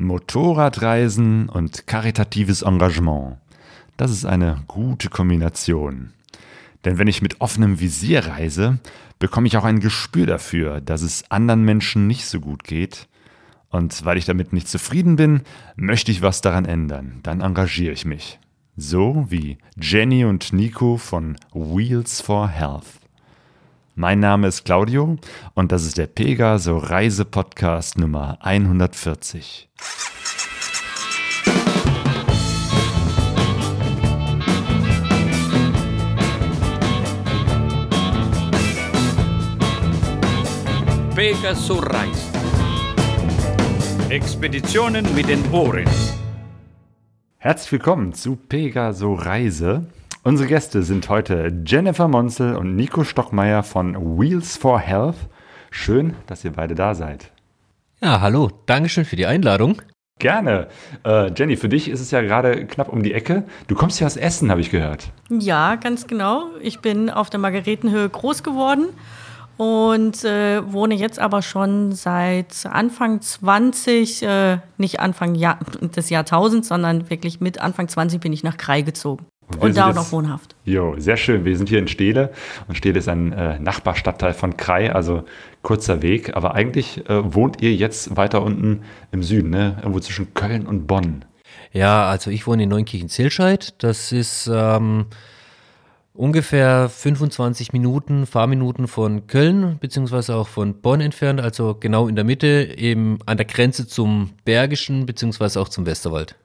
Motorradreisen und karitatives Engagement. Das ist eine gute Kombination. Denn wenn ich mit offenem Visier reise, bekomme ich auch ein Gespür dafür, dass es anderen Menschen nicht so gut geht. Und weil ich damit nicht zufrieden bin, möchte ich was daran ändern. Dann engagiere ich mich. So wie Jenny und Nico von Wheels for Health. Mein Name ist Claudio und das ist der Pegaso Reise Podcast Nummer 140. Pegaso Reise. Expeditionen mit den Ohren. Herzlich willkommen zu Pegaso Reise. Unsere Gäste sind heute Jennifer Monzel und Nico Stockmeier von Wheels for Health. Schön, dass ihr beide da seid. Ja, hallo. Dankeschön für die Einladung. Gerne. Äh, Jenny, für dich ist es ja gerade knapp um die Ecke. Du kommst ja aus Essen, habe ich gehört. Ja, ganz genau. Ich bin auf der Margaretenhöhe groß geworden und äh, wohne jetzt aber schon seit Anfang 20, äh, nicht Anfang Jahr, des Jahrtausends, sondern wirklich mit Anfang 20 bin ich nach Krai gezogen. Und, und da auch noch wohnhaft. Jo, sehr schön. Wir sind hier in Stele und Stele ist ein äh, Nachbarstadtteil von Krai, also kurzer Weg. Aber eigentlich äh, wohnt ihr jetzt weiter unten im Süden, ne? irgendwo zwischen Köln und Bonn. Ja, also ich wohne in Neunkirchen-Zillscheid. Das ist ähm, ungefähr 25 Minuten, Fahrminuten von Köln beziehungsweise auch von Bonn entfernt, also genau in der Mitte, eben an der Grenze zum Bergischen beziehungsweise auch zum Westerwald.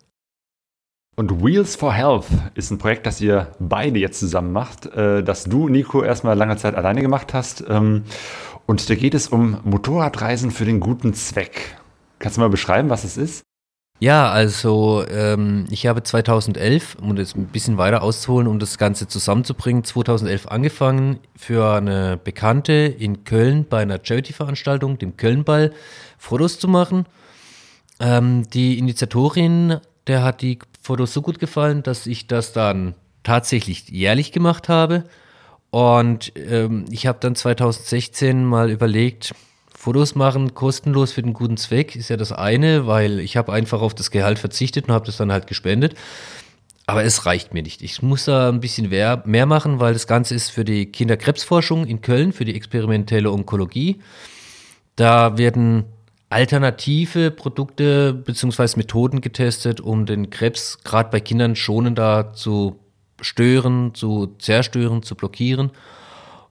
Und Wheels for Health ist ein Projekt, das ihr beide jetzt zusammen macht, äh, das du, Nico, erstmal lange Zeit alleine gemacht hast. Ähm, und da geht es um Motorradreisen für den guten Zweck. Kannst du mal beschreiben, was es ist? Ja, also ähm, ich habe 2011, um das ein bisschen weiter auszuholen, um das Ganze zusammenzubringen, 2011 angefangen für eine Bekannte in Köln bei einer Charity-Veranstaltung, dem Kölnball, Fotos zu machen. Ähm, die Initiatorin, der hat die Fotos so gut gefallen, dass ich das dann tatsächlich jährlich gemacht habe. Und ähm, ich habe dann 2016 mal überlegt, Fotos machen kostenlos für den guten Zweck ist ja das eine, weil ich habe einfach auf das Gehalt verzichtet und habe das dann halt gespendet. Aber es reicht mir nicht. Ich muss da ein bisschen mehr, machen, weil das Ganze ist für die Kinderkrebsforschung in Köln, für die experimentelle Onkologie. Da werden alternative Produkte bzw. Methoden getestet, um den Krebs gerade bei Kindern schonender zu stören, zu zerstören, zu blockieren.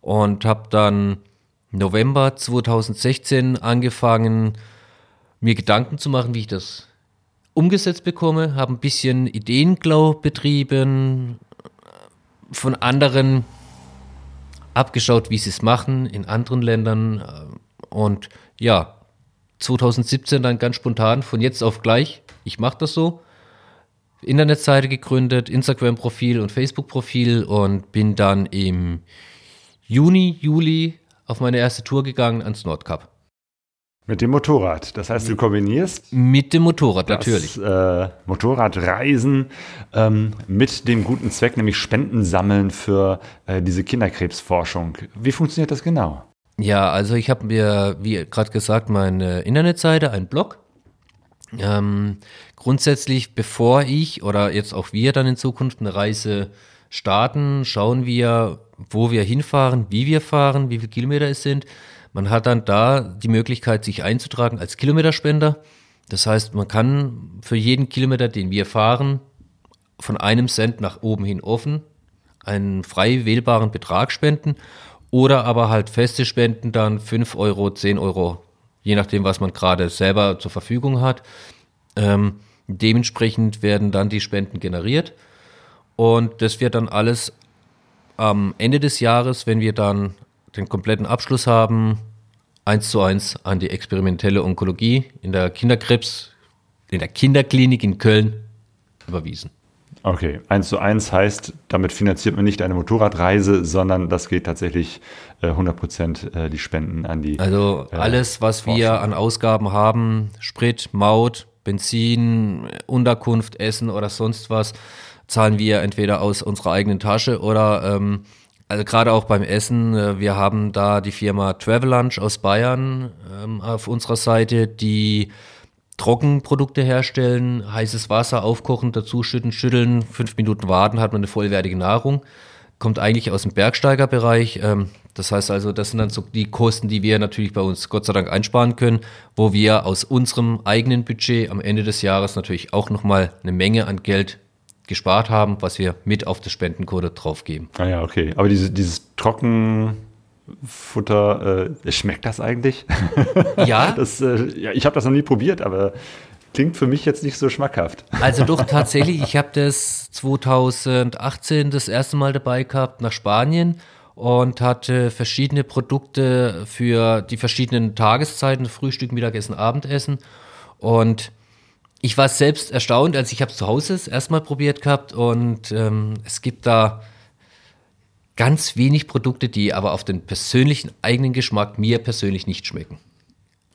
Und habe dann November 2016 angefangen, mir Gedanken zu machen, wie ich das umgesetzt bekomme, habe ein bisschen Ideenklau betrieben, von anderen abgeschaut, wie sie es machen in anderen Ländern und ja, 2017 dann ganz spontan von jetzt auf gleich, ich mache das so, Internetseite gegründet, Instagram-Profil und Facebook-Profil und bin dann im Juni, Juli auf meine erste Tour gegangen ans Nordkap. Mit dem Motorrad. Das heißt, du kombinierst. Mit dem Motorrad, das, natürlich. Äh, Motorradreisen ähm, mit dem guten Zweck, nämlich Spenden sammeln für äh, diese Kinderkrebsforschung. Wie funktioniert das genau? Ja, also ich habe mir, wie gerade gesagt, meine Internetseite, einen Blog. Ähm, grundsätzlich, bevor ich oder jetzt auch wir dann in Zukunft eine Reise starten, schauen wir, wo wir hinfahren, wie wir fahren, wie viele Kilometer es sind. Man hat dann da die Möglichkeit, sich einzutragen als Kilometerspender. Das heißt, man kann für jeden Kilometer, den wir fahren, von einem Cent nach oben hin offen einen frei wählbaren Betrag spenden oder aber halt feste Spenden dann 5 Euro, 10 Euro, je nachdem, was man gerade selber zur Verfügung hat. Ähm, dementsprechend werden dann die Spenden generiert und das wird dann alles am Ende des Jahres, wenn wir dann den kompletten Abschluss haben, eins zu eins an die experimentelle Onkologie in der Kinderkrebs, in der Kinderklinik in Köln überwiesen. Okay, eins zu eins heißt, damit finanziert man nicht eine Motorradreise, sondern das geht tatsächlich äh, 100 Prozent äh, die Spenden an die. Also äh, alles, was Forschung. wir an Ausgaben haben, Sprit, Maut, Benzin, Unterkunft, Essen oder sonst was, zahlen wir entweder aus unserer eigenen Tasche oder ähm, also gerade auch beim Essen, äh, wir haben da die Firma Travel Lunch aus Bayern ähm, auf unserer Seite, die Trockenprodukte herstellen, heißes Wasser aufkochen, dazuschütten, schütteln, fünf Minuten warten, hat man eine vollwertige Nahrung. Kommt eigentlich aus dem Bergsteigerbereich. Ähm, das heißt also, das sind dann so die Kosten, die wir natürlich bei uns Gott sei Dank einsparen können, wo wir aus unserem eigenen Budget am Ende des Jahres natürlich auch nochmal eine Menge an Geld gespart haben, was wir mit auf das Spendenkonto draufgeben. Ah ja, okay. Aber diese, dieses Trockenfutter, äh, schmeckt das eigentlich? Ja. das, äh, ja ich habe das noch nie probiert, aber klingt für mich jetzt nicht so schmackhaft. Also doch tatsächlich, ich habe das 2018 das erste Mal dabei gehabt nach Spanien und hatte verschiedene Produkte für die verschiedenen Tageszeiten, Frühstück, Mittagessen, Abendessen. Und ich war selbst erstaunt, als ich habe es zu Hause das erste Mal probiert gehabt und ähm, es gibt da ganz wenig Produkte, die aber auf den persönlichen eigenen Geschmack mir persönlich nicht schmecken.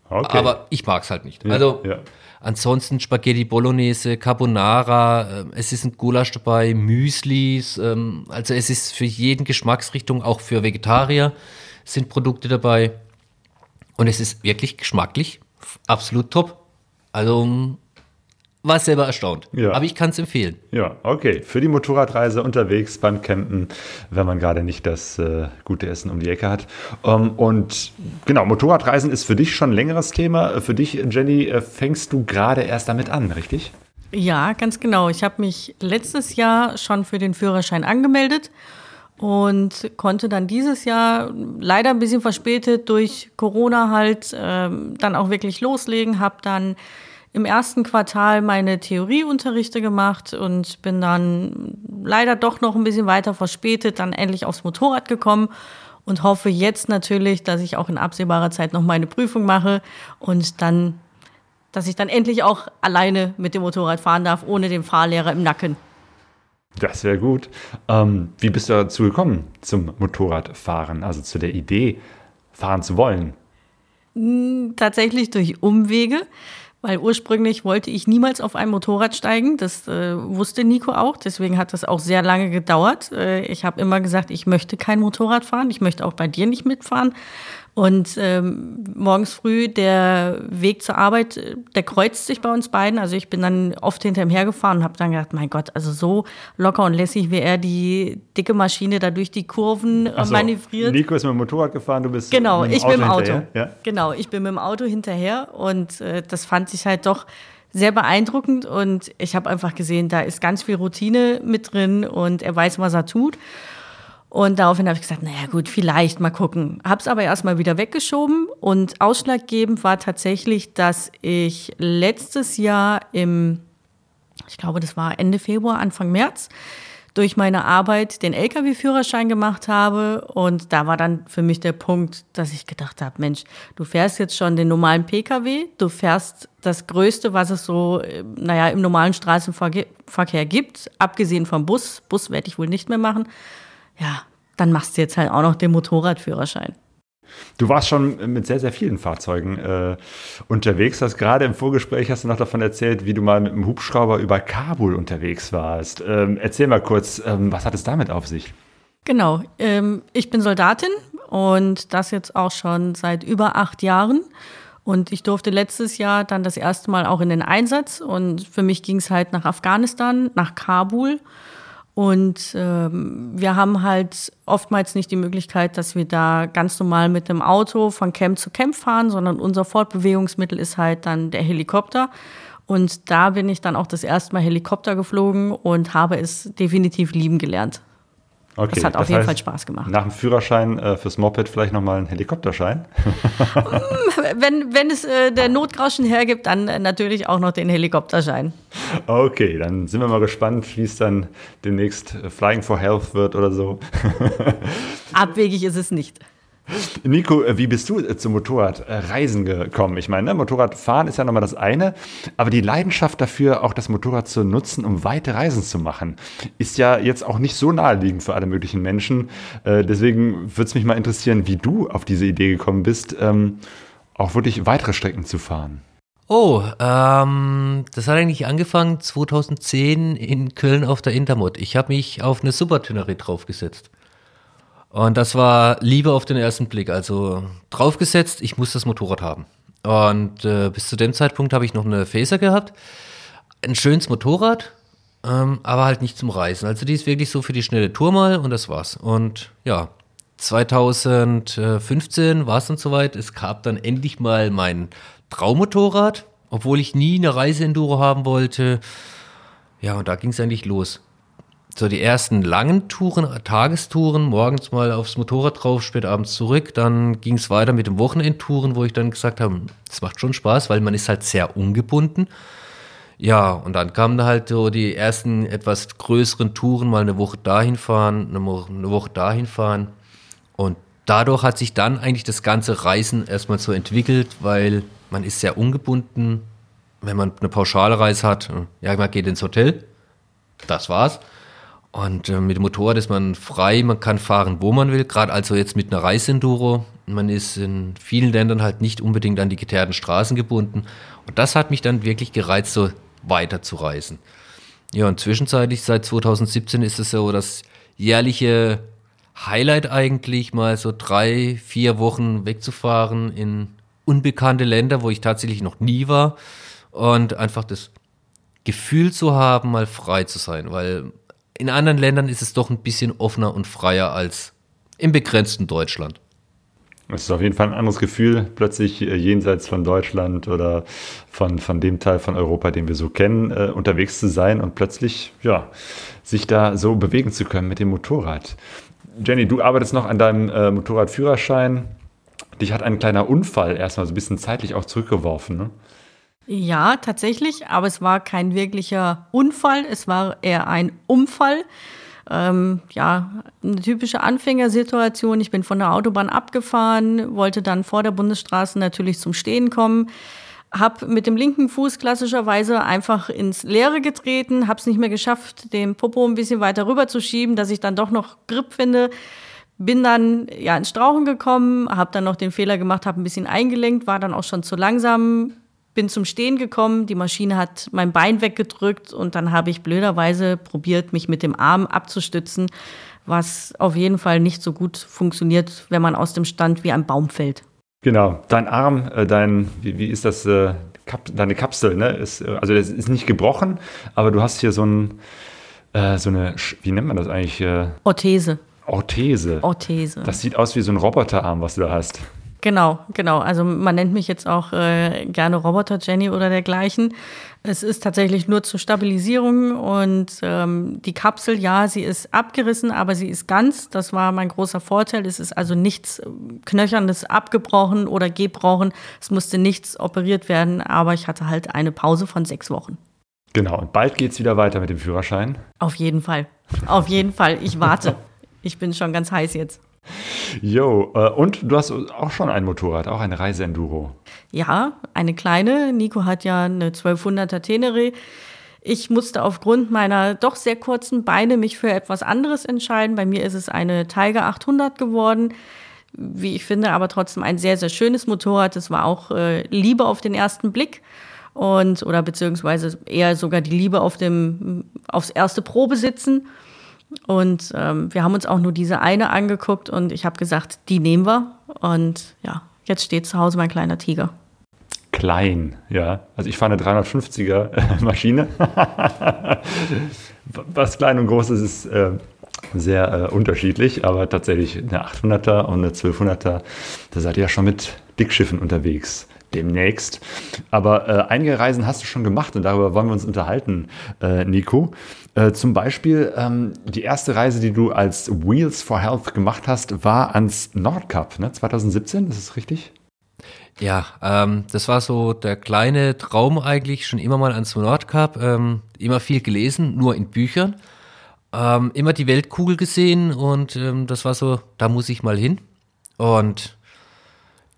Okay. Aber ich mag es halt nicht. Ja, also ja. ansonsten Spaghetti Bolognese, Carbonara, ähm, es ist ein Gulasch dabei, Müslis, ähm, also es ist für jeden Geschmacksrichtung, auch für Vegetarier sind Produkte dabei. Und es ist wirklich geschmacklich absolut top. Also war selber erstaunt. Ja. Aber ich kann es empfehlen. Ja, okay. Für die Motorradreise unterwegs beim Campen, wenn man gerade nicht das äh, gute Essen um die Ecke hat. Ähm, und genau, Motorradreisen ist für dich schon ein längeres Thema. Für dich, Jenny, äh, fängst du gerade erst damit an, richtig? Ja, ganz genau. Ich habe mich letztes Jahr schon für den Führerschein angemeldet und konnte dann dieses Jahr leider ein bisschen verspätet durch Corona halt ähm, dann auch wirklich loslegen. Habe dann im ersten Quartal meine Theorieunterrichte gemacht und bin dann leider doch noch ein bisschen weiter verspätet, dann endlich aufs Motorrad gekommen und hoffe jetzt natürlich, dass ich auch in absehbarer Zeit noch meine Prüfung mache und dann, dass ich dann endlich auch alleine mit dem Motorrad fahren darf, ohne den Fahrlehrer im Nacken. Das wäre gut. Ähm, wie bist du dazu gekommen zum Motorradfahren, also zu der Idee, fahren zu wollen? Tatsächlich durch Umwege. Weil ursprünglich wollte ich niemals auf ein Motorrad steigen. Das äh, wusste Nico auch. Deswegen hat das auch sehr lange gedauert. Äh, ich habe immer gesagt, ich möchte kein Motorrad fahren. Ich möchte auch bei dir nicht mitfahren. Und ähm, morgens früh der Weg zur Arbeit, äh, der kreuzt sich bei uns beiden. Also ich bin dann oft hinter ihm hergefahren und habe dann gedacht, mein Gott, also so locker und lässig, wie er die dicke Maschine da durch die Kurven äh, Ach so, manövriert. Nico ist mit dem Motorrad gefahren, du bist Genau, mit dem ich bin im Auto. Ja? Genau, ich bin mit dem Auto hinterher und äh, das fand ich halt doch sehr beeindruckend und ich habe einfach gesehen, da ist ganz viel Routine mit drin und er weiß, was er tut. Und daraufhin habe ich gesagt, naja gut, vielleicht mal gucken. Habe es aber erstmal wieder weggeschoben und ausschlaggebend war tatsächlich, dass ich letztes Jahr im, ich glaube, das war Ende Februar, Anfang März, durch meine Arbeit den Lkw-Führerschein gemacht habe. Und da war dann für mich der Punkt, dass ich gedacht habe, Mensch, du fährst jetzt schon den normalen Pkw, du fährst das Größte, was es so, äh, naja, im normalen Straßenverkehr gibt, abgesehen vom Bus. Bus werde ich wohl nicht mehr machen. Ja, dann machst du jetzt halt auch noch den Motorradführerschein. Du warst schon mit sehr, sehr vielen Fahrzeugen äh, unterwegs. Hast gerade im Vorgespräch hast du noch davon erzählt, wie du mal mit einem Hubschrauber über Kabul unterwegs warst. Ähm, erzähl mal kurz, ähm, was hat es damit auf sich? Genau, ähm, ich bin Soldatin und das jetzt auch schon seit über acht Jahren. Und ich durfte letztes Jahr dann das erste Mal auch in den Einsatz. Und für mich ging es halt nach Afghanistan, nach Kabul. Und ähm, wir haben halt oftmals nicht die Möglichkeit, dass wir da ganz normal mit dem Auto von Camp zu Camp fahren, sondern unser Fortbewegungsmittel ist halt dann der Helikopter. Und da bin ich dann auch das erste Mal Helikopter geflogen und habe es definitiv lieben gelernt. Okay, das hat auf jeden Fall Spaß gemacht. Nach dem Führerschein äh, fürs Moped vielleicht nochmal einen Helikopterschein? wenn, wenn es äh, der Notgrauschen hergibt, dann äh, natürlich auch noch den Helikopterschein. Okay, dann sind wir mal gespannt, wie es dann demnächst äh, Flying for Health wird oder so. Abwegig ist es nicht. Nico, äh, wie bist du äh, zum Motorradreisen gekommen? Ich meine, ne, Motorradfahren ist ja nochmal das eine, aber die Leidenschaft dafür, auch das Motorrad zu nutzen, um weite Reisen zu machen, ist ja jetzt auch nicht so naheliegend für alle möglichen Menschen. Äh, deswegen würde es mich mal interessieren, wie du auf diese Idee gekommen bist, ähm, auch wirklich weitere Strecken zu fahren. Oh, ähm, das hat eigentlich angefangen 2010 in Köln auf der Intermod. Ich habe mich auf eine Supertünerie draufgesetzt. Und das war Liebe auf den ersten Blick. Also draufgesetzt, ich muss das Motorrad haben. Und äh, bis zu dem Zeitpunkt habe ich noch eine Faser gehabt. Ein schönes Motorrad, ähm, aber halt nicht zum Reisen. Also die ist wirklich so für die schnelle Tour mal und das war's. Und ja, 2015 war es dann soweit. Es gab dann endlich mal mein Traummotorrad, obwohl ich nie eine Reiseenduro haben wollte. Ja, und da ging es eigentlich los. So die ersten langen Touren, Tagestouren, morgens mal aufs Motorrad drauf, spät abends zurück. Dann ging es weiter mit den Wochenendtouren, wo ich dann gesagt habe, es macht schon Spaß, weil man ist halt sehr ungebunden. Ja, und dann kamen halt so die ersten etwas größeren Touren, mal eine Woche dahin fahren, eine Woche dahin fahren. Und dadurch hat sich dann eigentlich das ganze Reisen erstmal so entwickelt, weil man ist sehr ungebunden. Wenn man eine Pauschalreise hat, ja, man geht ins Hotel, das war's. Und äh, mit dem Motorrad ist man frei, man kann fahren, wo man will, gerade also jetzt mit einer Reisenduro. Man ist in vielen Ländern halt nicht unbedingt an die geteerten Straßen gebunden. Und das hat mich dann wirklich gereizt, so weiter zu reisen. Ja, und zwischenzeitlich seit 2017 ist es so das jährliche Highlight eigentlich, mal so drei, vier Wochen wegzufahren in unbekannte Länder, wo ich tatsächlich noch nie war und einfach das Gefühl zu haben, mal frei zu sein, weil in anderen Ländern ist es doch ein bisschen offener und freier als im begrenzten Deutschland. Es ist auf jeden Fall ein anderes Gefühl, plötzlich äh, jenseits von Deutschland oder von, von dem Teil von Europa, den wir so kennen, äh, unterwegs zu sein und plötzlich, ja, sich da so bewegen zu können mit dem Motorrad. Jenny, du arbeitest noch an deinem äh, Motorradführerschein. Dich hat ein kleiner Unfall erstmal so ein bisschen zeitlich auch zurückgeworfen, ne? Ja, tatsächlich, aber es war kein wirklicher Unfall, es war eher ein Unfall. Ähm, ja, eine typische Anfängersituation. Ich bin von der Autobahn abgefahren, wollte dann vor der Bundesstraße natürlich zum Stehen kommen habe mit dem linken Fuß klassischerweise einfach ins Leere getreten, habe es nicht mehr geschafft, den Popo ein bisschen weiter rüber zu schieben, dass ich dann doch noch Grip finde. Bin dann ja ins Strauchen gekommen, habe dann noch den Fehler gemacht, habe ein bisschen eingelenkt, war dann auch schon zu langsam, bin zum Stehen gekommen, die Maschine hat mein Bein weggedrückt und dann habe ich blöderweise probiert, mich mit dem Arm abzustützen, was auf jeden Fall nicht so gut funktioniert, wenn man aus dem Stand wie ein Baum fällt. Genau, dein Arm, äh, dein, wie, wie ist das, äh, deine Kapsel, ne? Ist, äh, also das ist nicht gebrochen, aber du hast hier so, ein, so eine, wie nennt man das eigentlich? Orthese. Orthese. Orthese. Das sieht aus wie so ein Roboterarm, was du da hast. Genau, genau. Also man nennt mich jetzt auch äh, gerne Roboter Jenny oder dergleichen. Es ist tatsächlich nur zur Stabilisierung und ähm, die Kapsel, ja, sie ist abgerissen, aber sie ist ganz. Das war mein großer Vorteil. Es ist also nichts Knöchernes abgebrochen oder gebrochen. Es musste nichts operiert werden, aber ich hatte halt eine Pause von sechs Wochen. Genau, und bald geht es wieder weiter mit dem Führerschein. Auf jeden Fall. Auf jeden Fall. Ich warte. Ich bin schon ganz heiß jetzt. Jo, äh, und du hast auch schon ein Motorrad, auch eine Reiseenduro. Ja, eine kleine. Nico hat ja eine 1200er Tenere. Ich musste aufgrund meiner doch sehr kurzen Beine mich für etwas anderes entscheiden. Bei mir ist es eine Tiger 800 geworden. Wie ich finde, aber trotzdem ein sehr, sehr schönes Motorrad. Das war auch äh, Liebe auf den ersten Blick und oder beziehungsweise eher sogar die Liebe auf dem aufs erste Probesitzen. Und ähm, wir haben uns auch nur diese eine angeguckt und ich habe gesagt, die nehmen wir. Und ja, jetzt steht zu Hause mein kleiner Tiger. Klein, ja. Also ich fahre eine 350er Maschine. Was klein und groß ist, ist äh, sehr äh, unterschiedlich, aber tatsächlich eine 800er und eine 1200er, da seid ihr ja schon mit Dickschiffen unterwegs demnächst. Aber äh, einige Reisen hast du schon gemacht und darüber wollen wir uns unterhalten, äh, Nico. Äh, zum Beispiel ähm, die erste Reise, die du als Wheels for Health gemacht hast, war ans Nordkap, ne? 2017, ist das richtig? Ja, ähm, das war so der kleine Traum eigentlich, schon immer mal ans Nordkap, ähm, immer viel gelesen, nur in Büchern, ähm, immer die Weltkugel gesehen und ähm, das war so, da muss ich mal hin. Und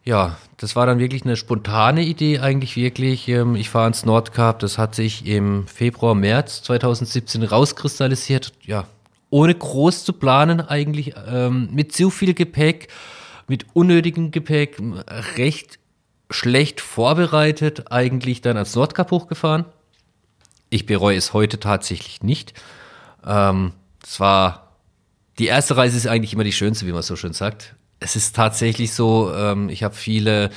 ja, das war dann wirklich eine spontane Idee eigentlich wirklich. Ähm, ich fahre ins Nordkap, das hat sich im Februar, März 2017 rauskristallisiert. Ja, ohne groß zu planen eigentlich, ähm, mit zu viel Gepäck, mit unnötigem Gepäck, recht schlecht vorbereitet eigentlich dann ans Nordkap hochgefahren. Ich bereue es heute tatsächlich nicht. Ähm, es war, die erste Reise ist eigentlich immer die schönste, wie man so schön sagt es ist tatsächlich so, ähm, ich habe viele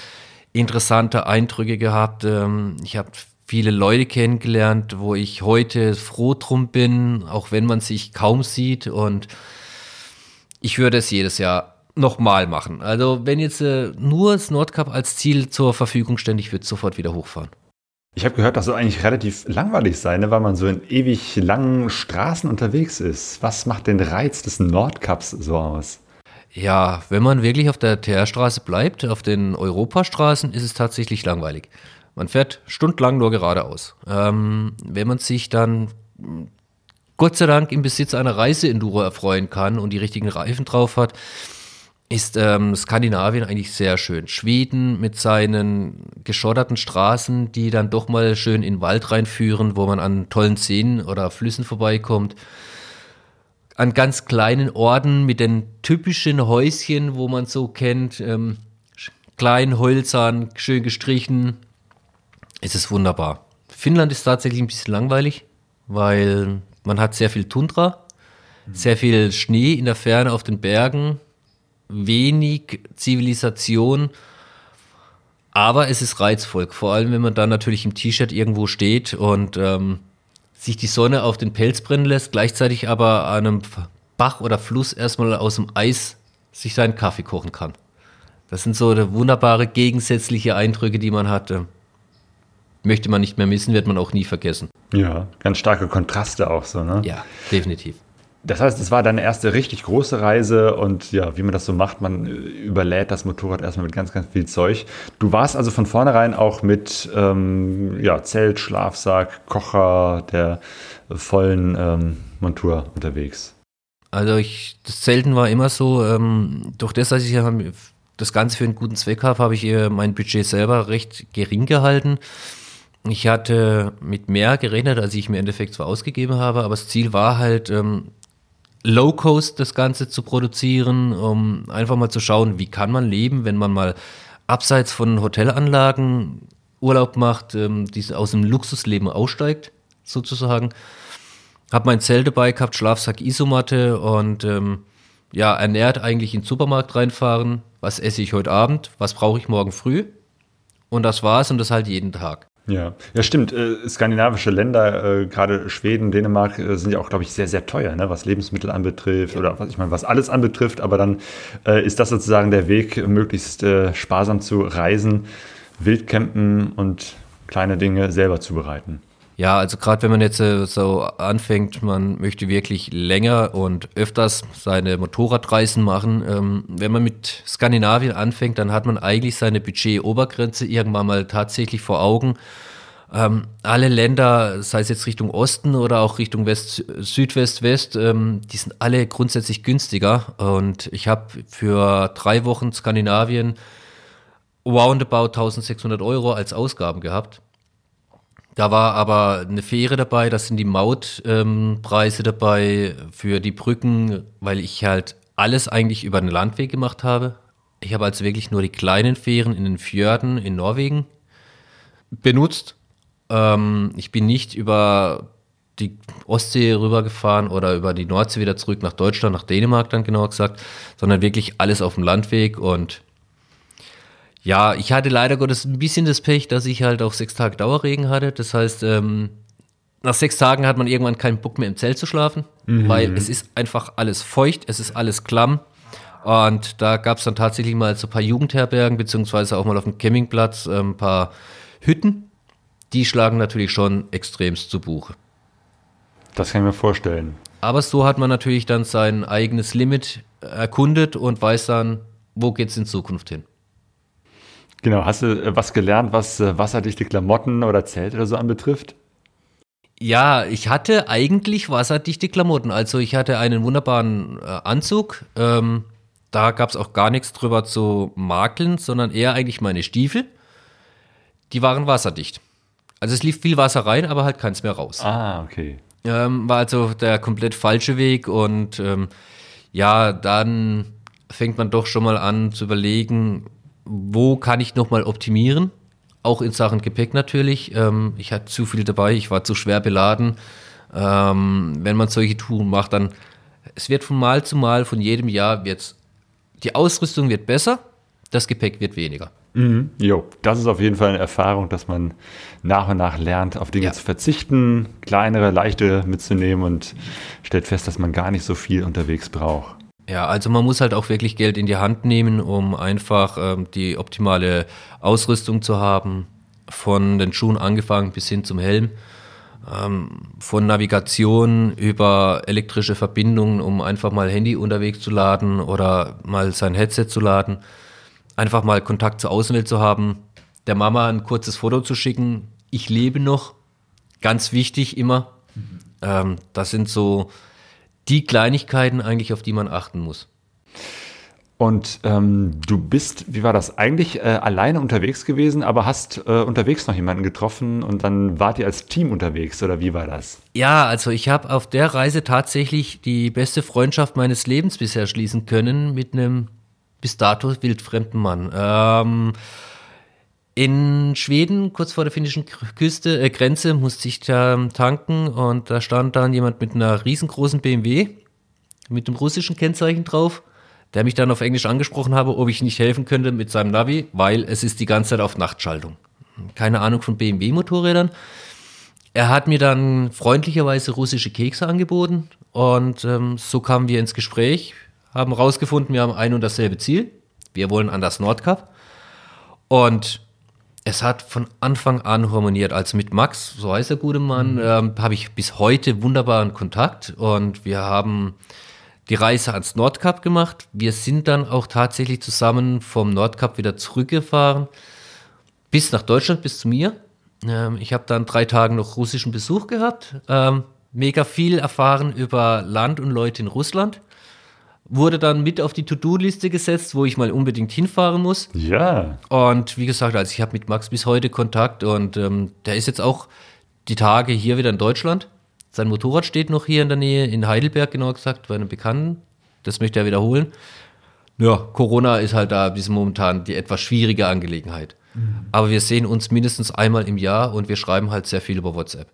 interessante Eindrücke gehabt. Ähm, ich habe viele Leute kennengelernt, wo ich heute froh drum bin, auch wenn man sich kaum sieht. Und ich würde es jedes Jahr nochmal machen. Also wenn jetzt äh, nur das Nordkap als Ziel zur Verfügung stände, ich würde sofort wieder hochfahren. Ich habe gehört, das soll eigentlich relativ langweilig sein, ne, weil man so in ewig langen Straßen unterwegs ist. Was macht den Reiz des Nordkaps so aus? Ja, wenn man wirklich auf der TR-Straße bleibt, auf den Europastraßen, ist es tatsächlich langweilig. Man fährt stundenlang nur geradeaus. Ähm, wenn man sich dann Gott sei Dank im Besitz einer Reiseenduro erfreuen kann und die richtigen Reifen drauf hat, ist ähm, Skandinavien eigentlich sehr schön. Schweden mit seinen geschotterten Straßen, die dann doch mal schön in den Wald reinführen, wo man an tollen Seen oder Flüssen vorbeikommt. An ganz kleinen Orten mit den typischen Häuschen, wo man so kennt, ähm, klein, hölzern, schön gestrichen. Es ist wunderbar. Finnland ist tatsächlich ein bisschen langweilig, weil man hat sehr viel Tundra, sehr viel Schnee in der Ferne auf den Bergen, wenig Zivilisation, aber es ist reizvoll. Vor allem, wenn man dann natürlich im T-Shirt irgendwo steht und ähm, sich die Sonne auf den Pelz brennen lässt, gleichzeitig aber an einem Bach oder Fluss erstmal aus dem Eis sich seinen Kaffee kochen kann. Das sind so wunderbare gegensätzliche Eindrücke, die man hatte. Möchte man nicht mehr missen, wird man auch nie vergessen. Ja, ganz starke Kontraste auch so, ne? Ja, definitiv. Das heißt, es war deine erste richtig große Reise und ja, wie man das so macht, man überlädt das Motorrad erstmal mit ganz, ganz viel Zeug. Du warst also von vornherein auch mit ähm, ja, Zelt, Schlafsack, Kocher, der vollen ähm, Montur unterwegs. Also ich, das Zelten war immer so, ähm, durch das, dass ich das Ganze für einen guten Zweck habe, habe ich mein Budget selber recht gering gehalten. Ich hatte mit mehr gerechnet, als ich im Endeffekt zwar ausgegeben habe, aber das Ziel war halt, ähm, Low-Cost das Ganze zu produzieren, um einfach mal zu schauen, wie kann man leben, wenn man mal abseits von Hotelanlagen Urlaub macht, ähm, aus dem Luxusleben aussteigt, sozusagen. Hab mein Zelt dabei gehabt, Schlafsack, Isomatte und ähm, ja, ernährt eigentlich in den Supermarkt reinfahren. Was esse ich heute Abend? Was brauche ich morgen früh? Und das war's und das halt jeden Tag. Ja, ja stimmt. Äh, skandinavische Länder, äh, gerade Schweden, Dänemark, äh, sind ja auch, glaube ich, sehr, sehr teuer, ne? was Lebensmittel anbetrifft ja. oder was ich meine, was alles anbetrifft. Aber dann äh, ist das sozusagen der Weg, möglichst äh, sparsam zu reisen, Wildcampen und kleine Dinge selber zu bereiten. Ja, also gerade wenn man jetzt äh, so anfängt, man möchte wirklich länger und öfters seine Motorradreisen machen. Ähm, wenn man mit Skandinavien anfängt, dann hat man eigentlich seine Budget-Obergrenze irgendwann mal tatsächlich vor Augen. Ähm, alle Länder, sei es jetzt Richtung Osten oder auch Richtung West, Südwest, West, ähm, die sind alle grundsätzlich günstiger. Und ich habe für drei Wochen Skandinavien roundabout 1600 Euro als Ausgaben gehabt. Da war aber eine Fähre dabei, das sind die Mautpreise ähm, dabei für die Brücken, weil ich halt alles eigentlich über den Landweg gemacht habe. Ich habe also wirklich nur die kleinen Fähren in den Fjorden in Norwegen benutzt. Ähm, ich bin nicht über die Ostsee rübergefahren oder über die Nordsee wieder zurück nach Deutschland, nach Dänemark dann genauer gesagt, sondern wirklich alles auf dem Landweg und ja, ich hatte leider Gottes ein bisschen das Pech, dass ich halt auch sechs Tage Dauerregen hatte. Das heißt, ähm, nach sechs Tagen hat man irgendwann keinen Bock mehr im Zelt zu schlafen, mhm. weil es ist einfach alles feucht, es ist alles klamm. Und da gab es dann tatsächlich mal so ein paar Jugendherbergen, beziehungsweise auch mal auf dem Campingplatz äh, ein paar Hütten. Die schlagen natürlich schon extremst zu Buche. Das kann ich mir vorstellen. Aber so hat man natürlich dann sein eigenes Limit erkundet und weiß dann, wo geht es in Zukunft hin. Genau, hast du äh, was gelernt, was äh, wasserdichte Klamotten oder Zelt oder so anbetrifft? Ja, ich hatte eigentlich wasserdichte Klamotten. Also ich hatte einen wunderbaren äh, Anzug. Ähm, da gab es auch gar nichts drüber zu makeln, sondern eher eigentlich meine Stiefel. Die waren wasserdicht. Also es lief viel Wasser rein, aber halt keins mehr raus. Ah, okay. Ähm, war also der komplett falsche Weg und ähm, ja, dann fängt man doch schon mal an zu überlegen, wo kann ich nochmal optimieren? Auch in Sachen Gepäck natürlich. Ähm, ich hatte zu viel dabei, ich war zu schwer beladen. Ähm, wenn man solche Touren macht, dann es wird von Mal zu Mal, von jedem Jahr wird die Ausrüstung wird besser, das Gepäck wird weniger. Mhm. Jo, das ist auf jeden Fall eine Erfahrung, dass man nach und nach lernt, auf Dinge Ja. zu verzichten, kleinere, leichte mitzunehmen und stellt fest, dass man gar nicht so viel unterwegs braucht. Ja, also man muss halt auch wirklich Geld in die Hand nehmen, um einfach ähm, die optimale Ausrüstung zu haben, von den Schuhen angefangen bis hin zum Helm, ähm, von Navigation über elektrische Verbindungen, um einfach mal Handy unterwegs zu laden oder mal sein Headset zu laden, einfach mal Kontakt zur Außenwelt zu haben, der Mama ein kurzes Foto zu schicken, ich lebe noch, ganz wichtig immer. Ähm, das sind so die Kleinigkeiten eigentlich, auf die man achten muss. Und ähm, du bist, wie war das, eigentlich äh, alleine unterwegs gewesen, aber hast äh, unterwegs noch jemanden getroffen und dann wart ihr als Team unterwegs oder wie war das? Ja, also ich habe auf der Reise tatsächlich die beste Freundschaft meines Lebens bisher schließen können mit einem bis dato wildfremden Mann. Ähm, in Schweden, kurz vor der finnischen Küste, äh, Grenze, musste ich da tanken und da stand dann jemand mit einer riesengroßen BMW mit dem russischen Kennzeichen drauf, der mich dann auf Englisch angesprochen habe, ob ich nicht helfen könnte mit seinem Navi, weil es ist die ganze Zeit auf Nachtschaltung. Keine Ahnung von BMW-Motorrädern. Er hat mir dann freundlicherweise russische Kekse angeboten und ähm, so kamen wir ins Gespräch, haben rausgefunden, wir haben ein und dasselbe Ziel. Wir wollen an das Nordkap. Und es hat von Anfang an harmoniert. Also mit Max, so heißt der gute Mann, ähm, habe ich bis heute wunderbaren Kontakt und wir haben die Reise ans Nordkap gemacht. Wir sind dann auch tatsächlich zusammen vom Nordkap wieder zurückgefahren bis nach Deutschland, bis zu mir. Ähm, ich habe dann drei Tage noch russischen Besuch gehabt, ähm, mega viel erfahren über Land und Leute in Russland. Wurde dann mit auf die To-Do-Liste gesetzt, wo ich mal unbedingt hinfahren muss. Ja, Und wie gesagt, also ich habe mit Max bis heute Kontakt und ähm, der ist jetzt auch die Tage hier wieder in Deutschland. Sein Motorrad steht noch hier in der Nähe, in Heidelberg genau gesagt, bei einem Bekannten. Das möchte er wiederholen. Ja, Corona ist halt da bis momentan die etwas schwierige Angelegenheit. Aber wir sehen uns mindestens einmal im Jahr und wir schreiben halt sehr viel über WhatsApp.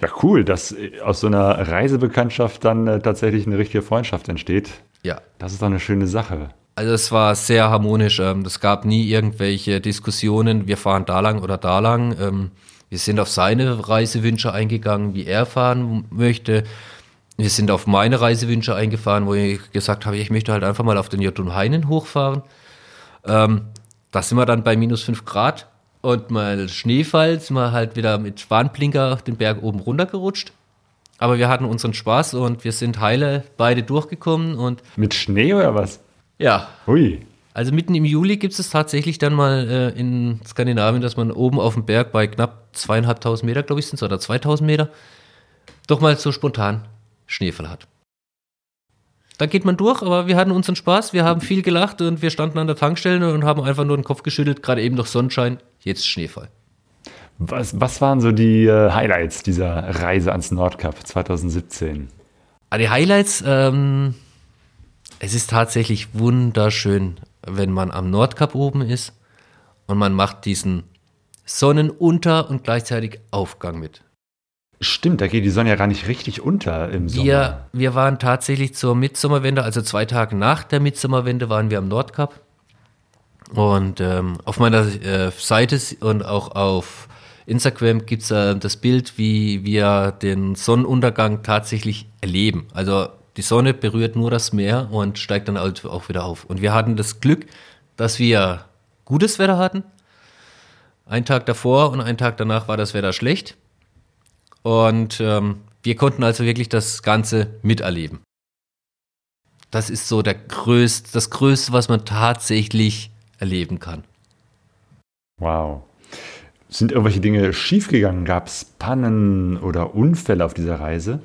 Ja cool, dass äh, aus so einer Reisebekanntschaft dann äh, tatsächlich eine richtige Freundschaft entsteht. Ja, Das ist doch eine schöne Sache. Also es war sehr harmonisch. Ähm, Es gab nie irgendwelche Diskussionen, wir fahren da lang oder da lang. Ähm, Wir sind auf seine Reisewünsche eingegangen, wie er fahren möchte. Wir sind auf meine Reisewünsche eingefahren, wo ich gesagt habe, ich möchte halt einfach mal auf den J. Heinen hochfahren. Ähm, da sind wir dann bei minus 5 Grad und mal Schneefall, sind wir halt wieder mit Warnblinker den Berg oben runtergerutscht. Aber wir hatten unseren Spaß und wir sind heile beide durchgekommen und Mit Schnee oder was? ja, Hui. also mitten im Juli gibt es tatsächlich dann mal äh, in Skandinavien, dass man oben auf dem Berg bei knapp zweieinhalbtausend Meter, glaube ich, sind es, oder 2000 Meter, doch mal so spontan Schneefall hat. Da geht man durch, aber wir hatten unseren Spaß, wir haben viel gelacht und wir standen an der Tankstelle und haben einfach nur den Kopf geschüttelt, gerade eben noch Sonnenschein, jetzt Schneefall. Was, was waren so die äh, Highlights dieser Reise ans Nordkap 2017? Ah, die Highlights, ähm, es ist tatsächlich wunderschön, wenn man am Nordkap oben ist und man macht diesen Sonnenunter- und gleichzeitig Aufgang mit. Stimmt, da geht die Sonne ja gar nicht richtig unter im Sommer. Wir, wir waren tatsächlich zur Mitsommerwende, also zwei Tage nach der Mitsommerwende waren wir am Nordkap. Und ähm, auf meiner äh, Seite und auch auf Instagram gibt es äh, das Bild, wie wir den Sonnenuntergang tatsächlich erleben. Also die Sonne berührt nur das Meer und steigt dann halt auch wieder auf. Und wir hatten das Glück, dass wir gutes Wetter hatten. Ein Tag davor und einen Tag danach war das Wetter schlecht. Und ähm, wir konnten also wirklich das Ganze miterleben. Das ist so der größte, das Größte, was man tatsächlich erleben kann. Wow. Sind irgendwelche Dinge schiefgegangen? Gab es Pannen oder Unfälle auf dieser Reise?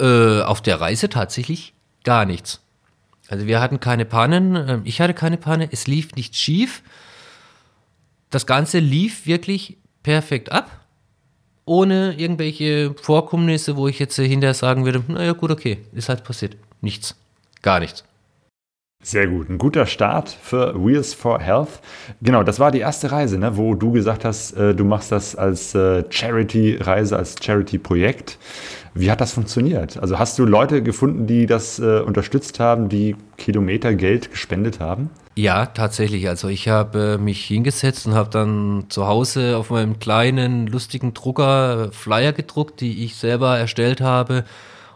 Äh, auf der Reise tatsächlich gar nichts. Also wir hatten keine Pannen, ähm, ich hatte keine Panne, es lief nicht schief. Das Ganze lief wirklich perfekt ab, ohne irgendwelche Vorkommnisse, wo ich jetzt hinterher sagen würde, naja gut, okay, ist halt passiert. Nichts, gar nichts. Sehr gut, ein guter Start für Wheels for Health. Genau, das war die erste Reise, ne, wo du gesagt hast, äh, du machst das als äh, Charity-Reise, als Charity-Projekt. Wie hat das funktioniert? Also hast du Leute gefunden, die das äh, unterstützt haben, die Kilometer Geld gespendet haben? Ja, tatsächlich. Also ich habe äh, mich hingesetzt und habe dann zu Hause auf meinem kleinen, lustigen Drucker Flyer gedruckt, die ich selber erstellt habe.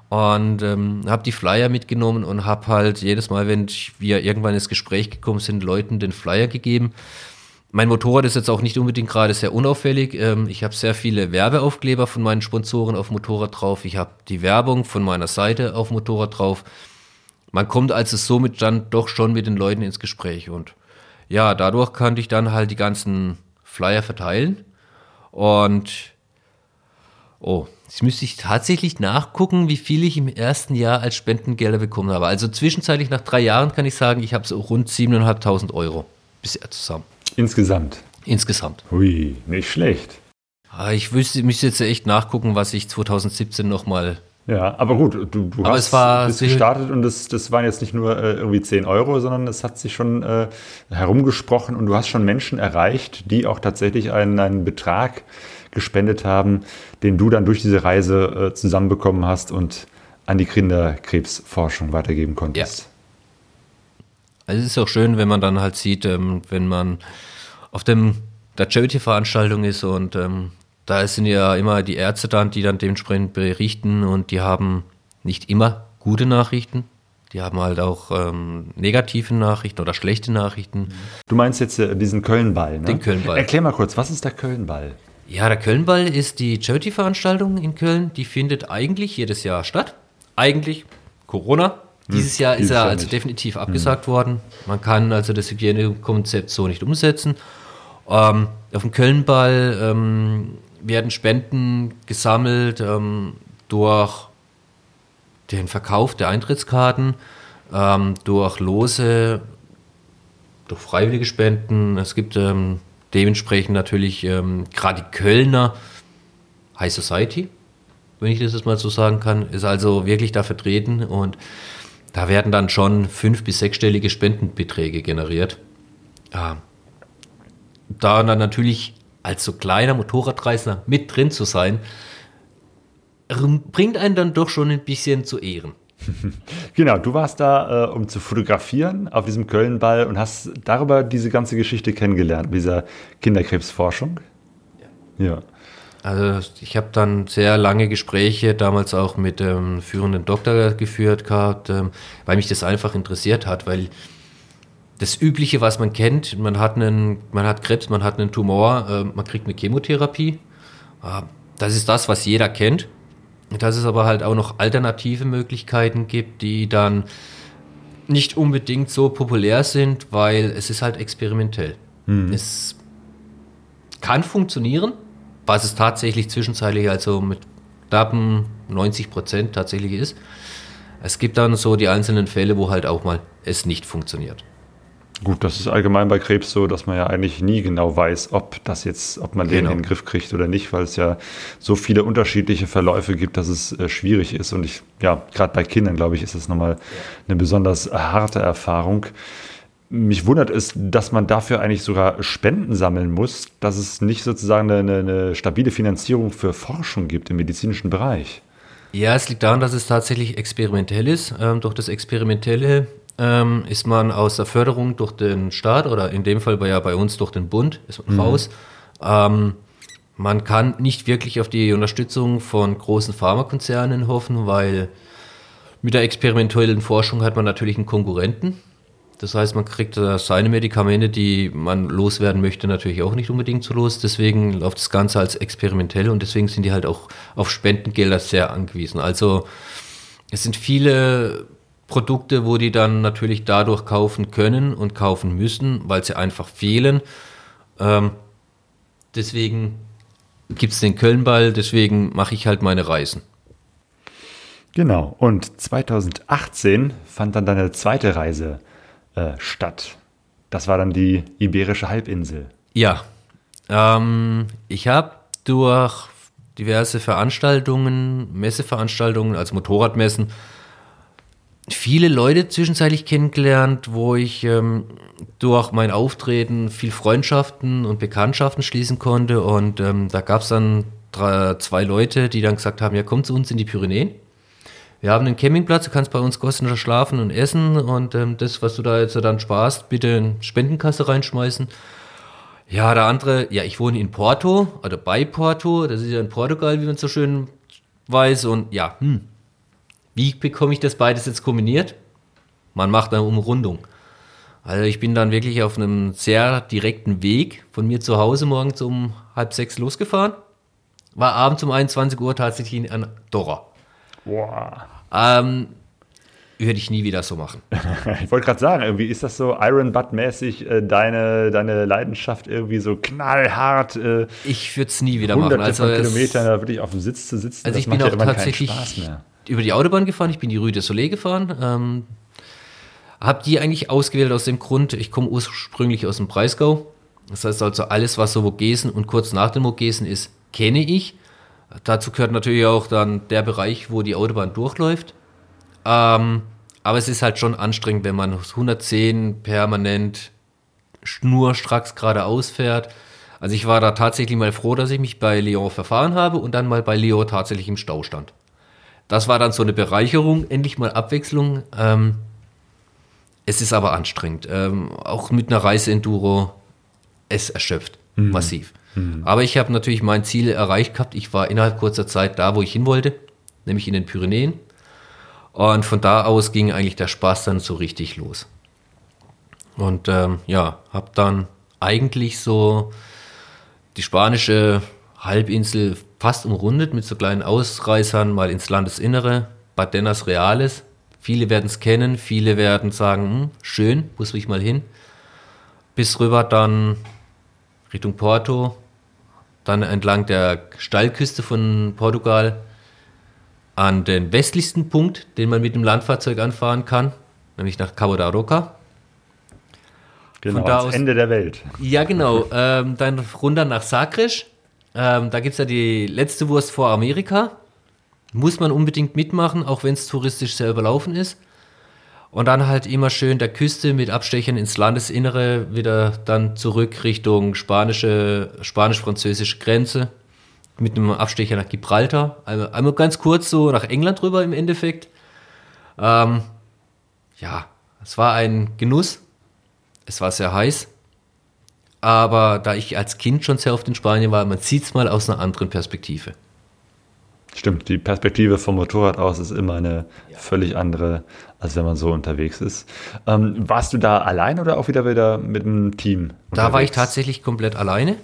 Und ähm, habe die Flyer mitgenommen und habe halt jedes Mal, wenn wir irgendwann ins Gespräch gekommen sind, Leuten den Flyer gegeben. Mein Motorrad ist jetzt auch nicht unbedingt gerade sehr unauffällig. Ähm, ich habe sehr viele Werbeaufkleber von meinen Sponsoren auf Motorrad drauf. Ich habe die Werbung von meiner Seite auf Motorrad drauf. Man kommt also somit dann doch schon mit den Leuten ins Gespräch. Und ja, dadurch konnte ich dann halt die ganzen Flyer verteilen. Und oh, jetzt müsste ich tatsächlich nachgucken, wie viel ich im ersten Jahr als Spendengelder bekommen habe. Also zwischenzeitlich nach drei Jahren kann ich sagen, ich habe so rund 7.500 Euro bisher zusammen. Insgesamt. Insgesamt. Hui, nicht schlecht. Ah, Ich wüsste, müsste jetzt echt nachgucken, was ich 2017 nochmal. Ja, aber gut, du, du Aber hast es gestartet und das, das waren jetzt nicht nur äh, irgendwie 10 Euro, sondern es hat sich schon äh, herumgesprochen und du hast schon Menschen erreicht, die auch tatsächlich einen, einen Betrag gespendet haben, den du dann durch diese Reise äh, zusammenbekommen hast und an die Kinderkrebsforschung weitergeben konntest. Also es ist auch schön, wenn man dann halt sieht, ähm, wenn man auf dem der Charity-Veranstaltung ist und ähm, da sind ja immer die Ärzte dann, die dann dementsprechend berichten und die haben nicht immer gute Nachrichten. Die haben halt auch ähm, negative Nachrichten oder schlechte Nachrichten. Du meinst jetzt äh, diesen Kölnball, ne? Den Kölnball. Erklär mal kurz, was ist der Kölnball? Ja, der Kölnball ist die Charity-Veranstaltung in Köln. Die findet eigentlich jedes Jahr statt. Eigentlich Corona. Dieses Jahr ist er also nicht. definitiv abgesagt worden. Man kann also das Hygienekonzept so nicht umsetzen. Ähm, auf dem Kölnball ähm, werden Spenden gesammelt ähm, durch den Verkauf der Eintrittskarten, ähm, durch Lose, durch freiwillige Spenden. Es gibt ähm, dementsprechend natürlich ähm, gerade die Kölner High Society, wenn ich das jetzt mal so sagen kann, ist also wirklich da vertreten und da werden dann schon fünf- bis sechsstellige Spendenbeträge generiert. Ja. Da dann natürlich als so kleiner Motorradreisender mit drin zu sein, bringt einen dann doch schon ein bisschen zu Ehren. Genau, du warst da, äh, um zu fotografieren auf diesem Kölnball und hast darüber diese ganze Geschichte kennengelernt, dieser Kinderkrebsforschung. Ja. Also ich habe dann sehr lange Gespräche damals auch mit dem führenden Doktor geführt gehabt, ähm, weil mich das einfach interessiert hat, weil das Übliche, was man kennt, man hat einen, man hat Krebs, man hat einen Tumor, äh, man kriegt eine Chemotherapie. Äh, Das ist das, was jeder kennt. Dass es aber halt auch noch alternative Möglichkeiten gibt, die dann nicht unbedingt so populär sind, weil es ist halt experimentell. Es kann funktionieren, was es tatsächlich zwischenzeitlich also mit knappen 90 Prozent tatsächlich ist. Es gibt dann so die einzelnen Fälle, wo halt auch mal es nicht funktioniert. Gut, das ist allgemein bei Krebs so, dass man ja eigentlich nie genau weiß, ob das jetzt, ob man den Genau. in den Griff kriegt oder nicht, weil es ja so viele unterschiedliche Verläufe gibt, dass es äh, schwierig ist. Und ich, ja, gerade bei Kindern, glaube ich, ist das nochmal eine besonders harte Erfahrung. Mich wundert es, dass man dafür eigentlich sogar Spenden sammeln muss, dass es nicht sozusagen eine, eine stabile Finanzierung für Forschung gibt im medizinischen Bereich. Ja, es liegt daran, dass es tatsächlich experimentell ist. Ähm, durch das Experimentelle ähm, ist man aus der Förderung durch den Staat oder in dem Fall bei, ja bei uns durch den Bund ist man raus. Ähm, man kann nicht wirklich auf die Unterstützung von großen Pharmakonzernen hoffen, weil mit der experimentellen Forschung hat man natürlich einen Konkurrenten. Das heißt, man kriegt seine Medikamente, die man loswerden möchte, natürlich auch nicht unbedingt so los. Deswegen läuft das Ganze als experimentell und deswegen sind die halt auch auf Spendengelder sehr angewiesen. Also es sind viele Produkte, wo die dann natürlich dadurch kaufen können und kaufen müssen, weil sie einfach fehlen. Ähm, deswegen gibt es den Kölnball, deswegen mache ich halt meine Reisen. Genau. Und 2018 fand dann deine zweite Reise äh, statt. Das war dann die Iberische Halbinsel. Ja, ähm, ich habe durch diverse Veranstaltungen, Messeveranstaltungen, also Motorradmessen, viele Leute zwischenzeitlich kennengelernt, wo ich ähm, durch mein Auftreten viel Freundschaften und Bekanntschaften schließen konnte. Und ähm, da gab es dann drei, zwei Leute, die dann gesagt haben, ja, kommt zu uns in die Pyrenäen. Wir haben einen Campingplatz, du kannst bei uns kostenlos schlafen und essen und ähm, das, was du da jetzt dann sparst, bitte in Spendenkasse reinschmeißen. Ja, der andere, ja, ich wohne in Porto oder bei Porto, das ist ja in Portugal, wie man so schön weiß und ja, hm, wie bekomme ich das beides jetzt kombiniert? Man macht eine Umrundung. Also ich bin dann wirklich auf einem sehr direkten Weg von mir zu Hause morgens um halb sechs losgefahren. War abends um 21 Uhr tatsächlich in Andorra. Boah. Ähm, würde ich nie wieder so machen. Ich wollte gerade sagen, irgendwie ist das so Iron Butt-mäßig äh, deine, deine Leidenschaft irgendwie so knallhart. Äh, Ich würde es nie wieder machen. Also Kilometern da wirklich auf dem Sitz zu sitzen. Also das ich bin auch tatsächlich Spaß mehr. Über die Autobahn gefahren, ich bin die Rue de Soleil gefahren. Ähm, habe die eigentlich ausgewählt aus dem Grund, ich komme ursprünglich aus dem Breisgau. Das heißt also, alles, was so Vogesen und kurz nach dem Vogesen ist, kenne ich. Dazu gehört natürlich auch dann der Bereich, wo die Autobahn durchläuft. Ähm, aber es ist halt schon anstrengend, wenn man 110 permanent schnurstracks geradeaus fährt. Also ich war da tatsächlich mal froh, dass ich mich bei Lyon verfahren habe und dann mal bei Lyon tatsächlich im Stau stand. Das war dann so eine Bereicherung, endlich mal Abwechslung. Ähm, es ist aber anstrengend. Ähm, auch mit einer Reise-Enduro, es erschöpft massiv. Aber ich habe natürlich mein Ziel erreicht gehabt. Ich war innerhalb kurzer Zeit da, wo ich hin wollte, nämlich in den Pyrenäen. Und von da aus ging eigentlich der Spaß dann so richtig los. Und ähm, ja, habe dann eigentlich so die spanische Halbinsel fast umrundet mit so kleinen Ausreißern mal ins Landesinnere, Badenas Reales. Viele werden es kennen, viele werden sagen, hm, schön, muss ich mal hin. Bis rüber dann Richtung Porto, dann entlang der Steilküste von Portugal an den westlichsten Punkt, den man mit dem Landfahrzeug anfahren kann, nämlich nach Cabo da Roca. Genau, da ans aus- Ende der Welt. Ja, genau. ähm, dann runter nach Sagres. Ähm, da gibt es ja die letzte Wurst vor Amerika. Muss man unbedingt mitmachen, auch wenn es touristisch sehr überlaufen ist. Und dann halt immer schön der Küste mit Abstechern ins Landesinnere, wieder dann zurück Richtung spanische, spanisch-französische Grenze. Mit einem Abstecher nach Gibraltar. Einmal, einmal ganz kurz so nach England rüber im Endeffekt. Ähm, ja, es war ein Genuss. Es war sehr heiß. Aber da ich als Kind schon sehr oft in Spanien war, man sieht es mal aus einer anderen Perspektive. Stimmt, die Perspektive vom Motorrad aus ist immer eine völlig andere, als wenn man so unterwegs ist. Ähm, warst du da allein oder auch wieder wieder mit einem Team? Da war ich unterwegs? tatsächlich komplett alleine.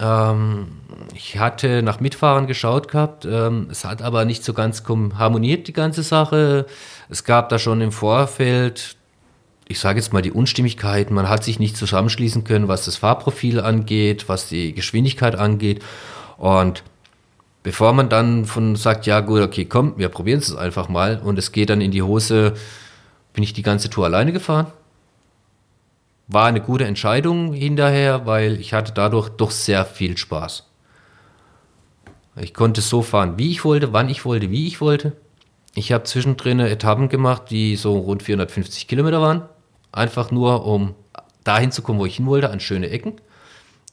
Ähm, ich hatte nach Mitfahrern geschaut gehabt. Ähm, es hat aber nicht so ganz harmoniert, die ganze Sache. Es gab da schon im Vorfeld, ich sage jetzt mal, die Unstimmigkeiten. Man hat sich nicht zusammenschließen können, was das Fahrprofil angeht, was die Geschwindigkeit angeht. Und bevor man dann von sagt, ja gut, okay, komm, wir probieren es einfach mal und es geht dann in die Hose, bin ich die ganze Tour alleine gefahren. War eine gute Entscheidung hinterher, weil ich hatte dadurch doch sehr viel Spaß. Ich konnte so fahren, wie ich wollte, wann ich wollte, wie ich wollte. Ich habe zwischendrin Etappen gemacht, die so rund 450 Kilometer waren. Einfach nur, um dahin zu kommen, wo ich hin wollte, an schöne Ecken.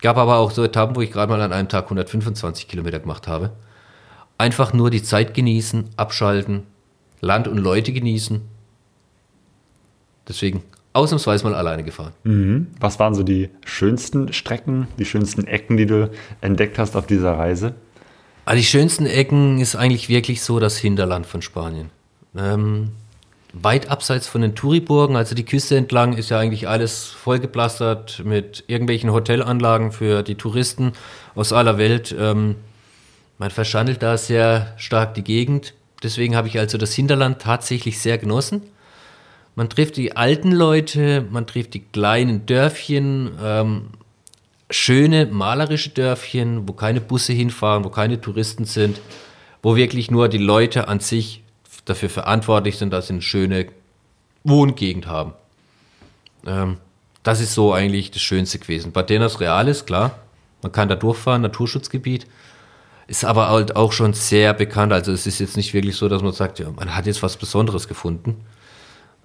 Gab aber auch so Etappen, wo ich gerade mal an einem Tag 125 Kilometer gemacht habe. Einfach nur die Zeit genießen, abschalten, Land und Leute genießen. Deswegen ausnahmsweise mal alleine gefahren. Mhm. Was waren so die schönsten Strecken, die schönsten Ecken, die du entdeckt hast auf dieser Reise? Also die schönsten Ecken ist eigentlich wirklich so das Hinterland von Spanien. Ähm, weit abseits von den Touriburgen, also die Küste entlang, ist ja eigentlich alles vollgeplastert mit irgendwelchen Hotelanlagen für die Touristen aus aller Welt. Ähm, man verschandelt da sehr stark die Gegend. Deswegen habe ich also das Hinterland tatsächlich sehr genossen. Man trifft die alten Leute, man trifft die kleinen Dörfchen, ähm, schöne malerische Dörfchen, wo keine Busse hinfahren, wo keine Touristen sind, wo wirklich nur die Leute an sich dafür verantwortlich sind, dass sie eine schöne Wohngegend haben. Ähm, das ist so eigentlich das Schönste gewesen. Badenas Reales, klar, man kann da durchfahren, Naturschutzgebiet. Ist aber halt auch schon sehr bekannt. Also es ist jetzt nicht wirklich so, dass man sagt, ja, man hat jetzt was Besonderes gefunden.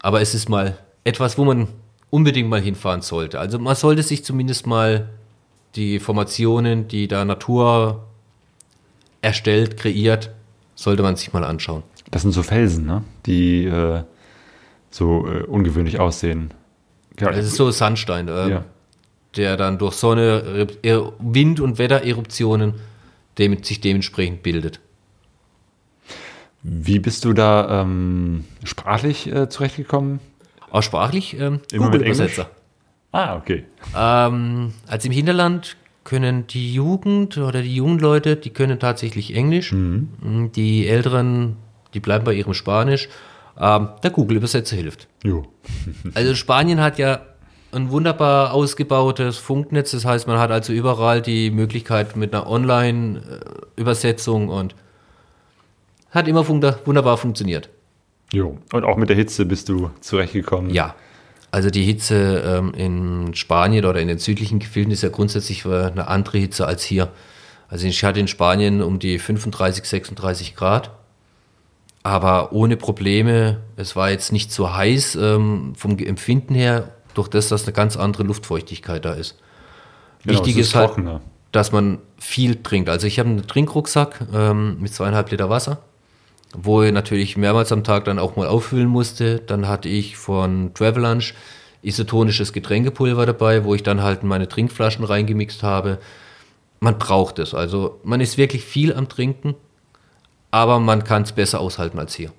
Aber es ist mal etwas, wo man unbedingt mal hinfahren sollte. Also man sollte sich zumindest mal die Formationen, die da Natur erstellt, kreiert, Sollte man sich mal anschauen. Das sind so Felsen, ne? die äh, so äh, ungewöhnlich aussehen. Ja, Das ist so Sandstein, äh, Ja. der dann durch Sonne, Re- Er- Wind- und Wettereruptionen dem, sich dementsprechend bildet. Wie bist du da ähm, sprachlich äh, zurechtgekommen? Auch sprachlich ähm, Immer mit Google-Übersetzer. Ah, okay. Ähm, als im Hinterland können die Jugend oder die jungen Leute, die können tatsächlich Englisch. Mm, Die Älteren, die bleiben bei ihrem Spanisch. Ähm, der Google-Übersetzer hilft. Jo. Also Spanien hat ja ein wunderbar ausgebautes Funknetz. Das heißt, man hat also überall die Möglichkeit mit einer Online-Übersetzung und hat immer fun wunderbar funktioniert. Jo. Und auch mit der Hitze bist du zurechtgekommen? Ja, also die Hitze ähm, in Spanien oder in den südlichen Gefilden ist ja grundsätzlich eine andere Hitze als hier. Also ich hatte in Spanien um die 35, 36 Grad, aber ohne Probleme. Es war jetzt nicht so heiß ähm, vom Empfinden her, durch das, dass eine ganz andere Luftfeuchtigkeit da ist. Genau, Wichtig es ist halt, dass man viel trinkt. Also ich habe einen Trinkrucksack ähm, mit zweieinhalb Liter Wasser, wo ich natürlich mehrmals am Tag dann auch mal auffüllen musste. Dann hatte ich von Travel Lunch isotonisches Getränkepulver dabei, wo ich dann halt in meine Trinkflaschen reingemixt habe. Man braucht es. Also man ist wirklich viel am Trinken, aber man kann es besser aushalten als hier.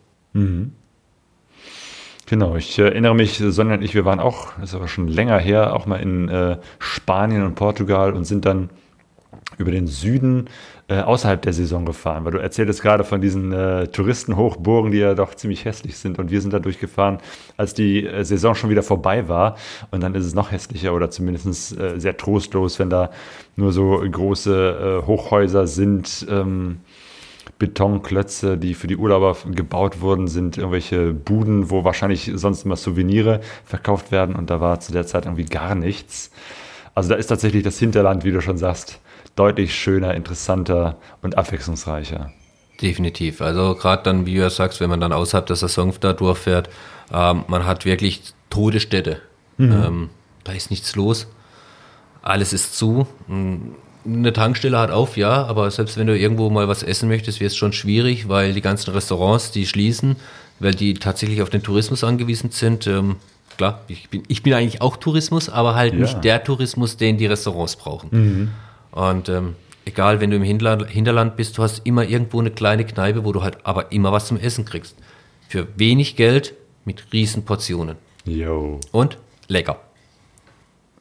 Genau, ich erinnere mich, Sonja und ich, wir waren auch, das ist aber schon länger her, auch mal in äh, Spanien und Portugal und sind dann über den Süden äh, außerhalb der Saison gefahren, weil du erzähltest gerade von diesen äh, Touristenhochburgen, die ja doch ziemlich hässlich sind. Und wir sind da durchgefahren, als die äh, Saison schon wieder vorbei war. Und dann ist es noch hässlicher oder zumindest äh, sehr trostlos, wenn da nur so große äh, Hochhäuser sind, ähm, Betonklötze, die für die Urlauber gebaut wurden, sind irgendwelche Buden, wo wahrscheinlich sonst immer Souvenire verkauft werden. Und da war zu der Zeit irgendwie gar nichts. Also da ist tatsächlich das Hinterland, wie du schon sagst, deutlich schöner, interessanter und abwechslungsreicher. Definitiv. Also gerade dann, wie du ja sagst, wenn man dann außerhalb der Saison da durchfährt, ähm, man hat wirklich Todesstätte. Ähm, da ist nichts los. Alles ist zu. Mm, Eine Tankstelle hat auf, ja, aber selbst wenn du irgendwo mal was essen möchtest, wird es schon schwierig, weil die ganzen Restaurants, die schließen, weil die tatsächlich auf den Tourismus angewiesen sind. Ähm, klar, ich bin, ich bin eigentlich auch Tourismus, aber halt Ja. nicht der Tourismus, den die Restaurants brauchen. Und ähm, egal, wenn du im Hinterland, bist, du hast immer irgendwo eine kleine Kneipe, wo du halt aber immer was zum Essen kriegst. Für wenig Geld mit riesen Portionen. Jo. Und lecker.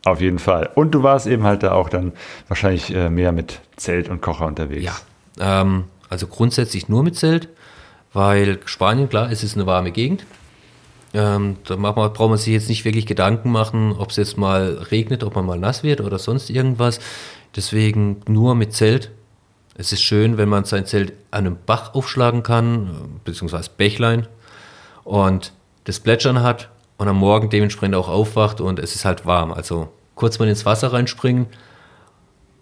Auf jeden Fall. Und du warst eben halt da auch dann wahrscheinlich äh, mehr mit Zelt und Kocher unterwegs. Ja. Ähm, also grundsätzlich nur mit Zelt, weil Spanien, klar, es ist eine warme Gegend. Ähm, da man, braucht man sich jetzt nicht wirklich Gedanken machen, ob es jetzt mal regnet, ob man mal nass wird oder sonst irgendwas. Deswegen nur mit Zelt. Es ist schön, wenn man sein Zelt an einem Bach aufschlagen kann, beziehungsweise Bächlein, und das Plätschern hat und am Morgen dementsprechend auch aufwacht und es ist halt warm. Also kurz mal ins Wasser reinspringen,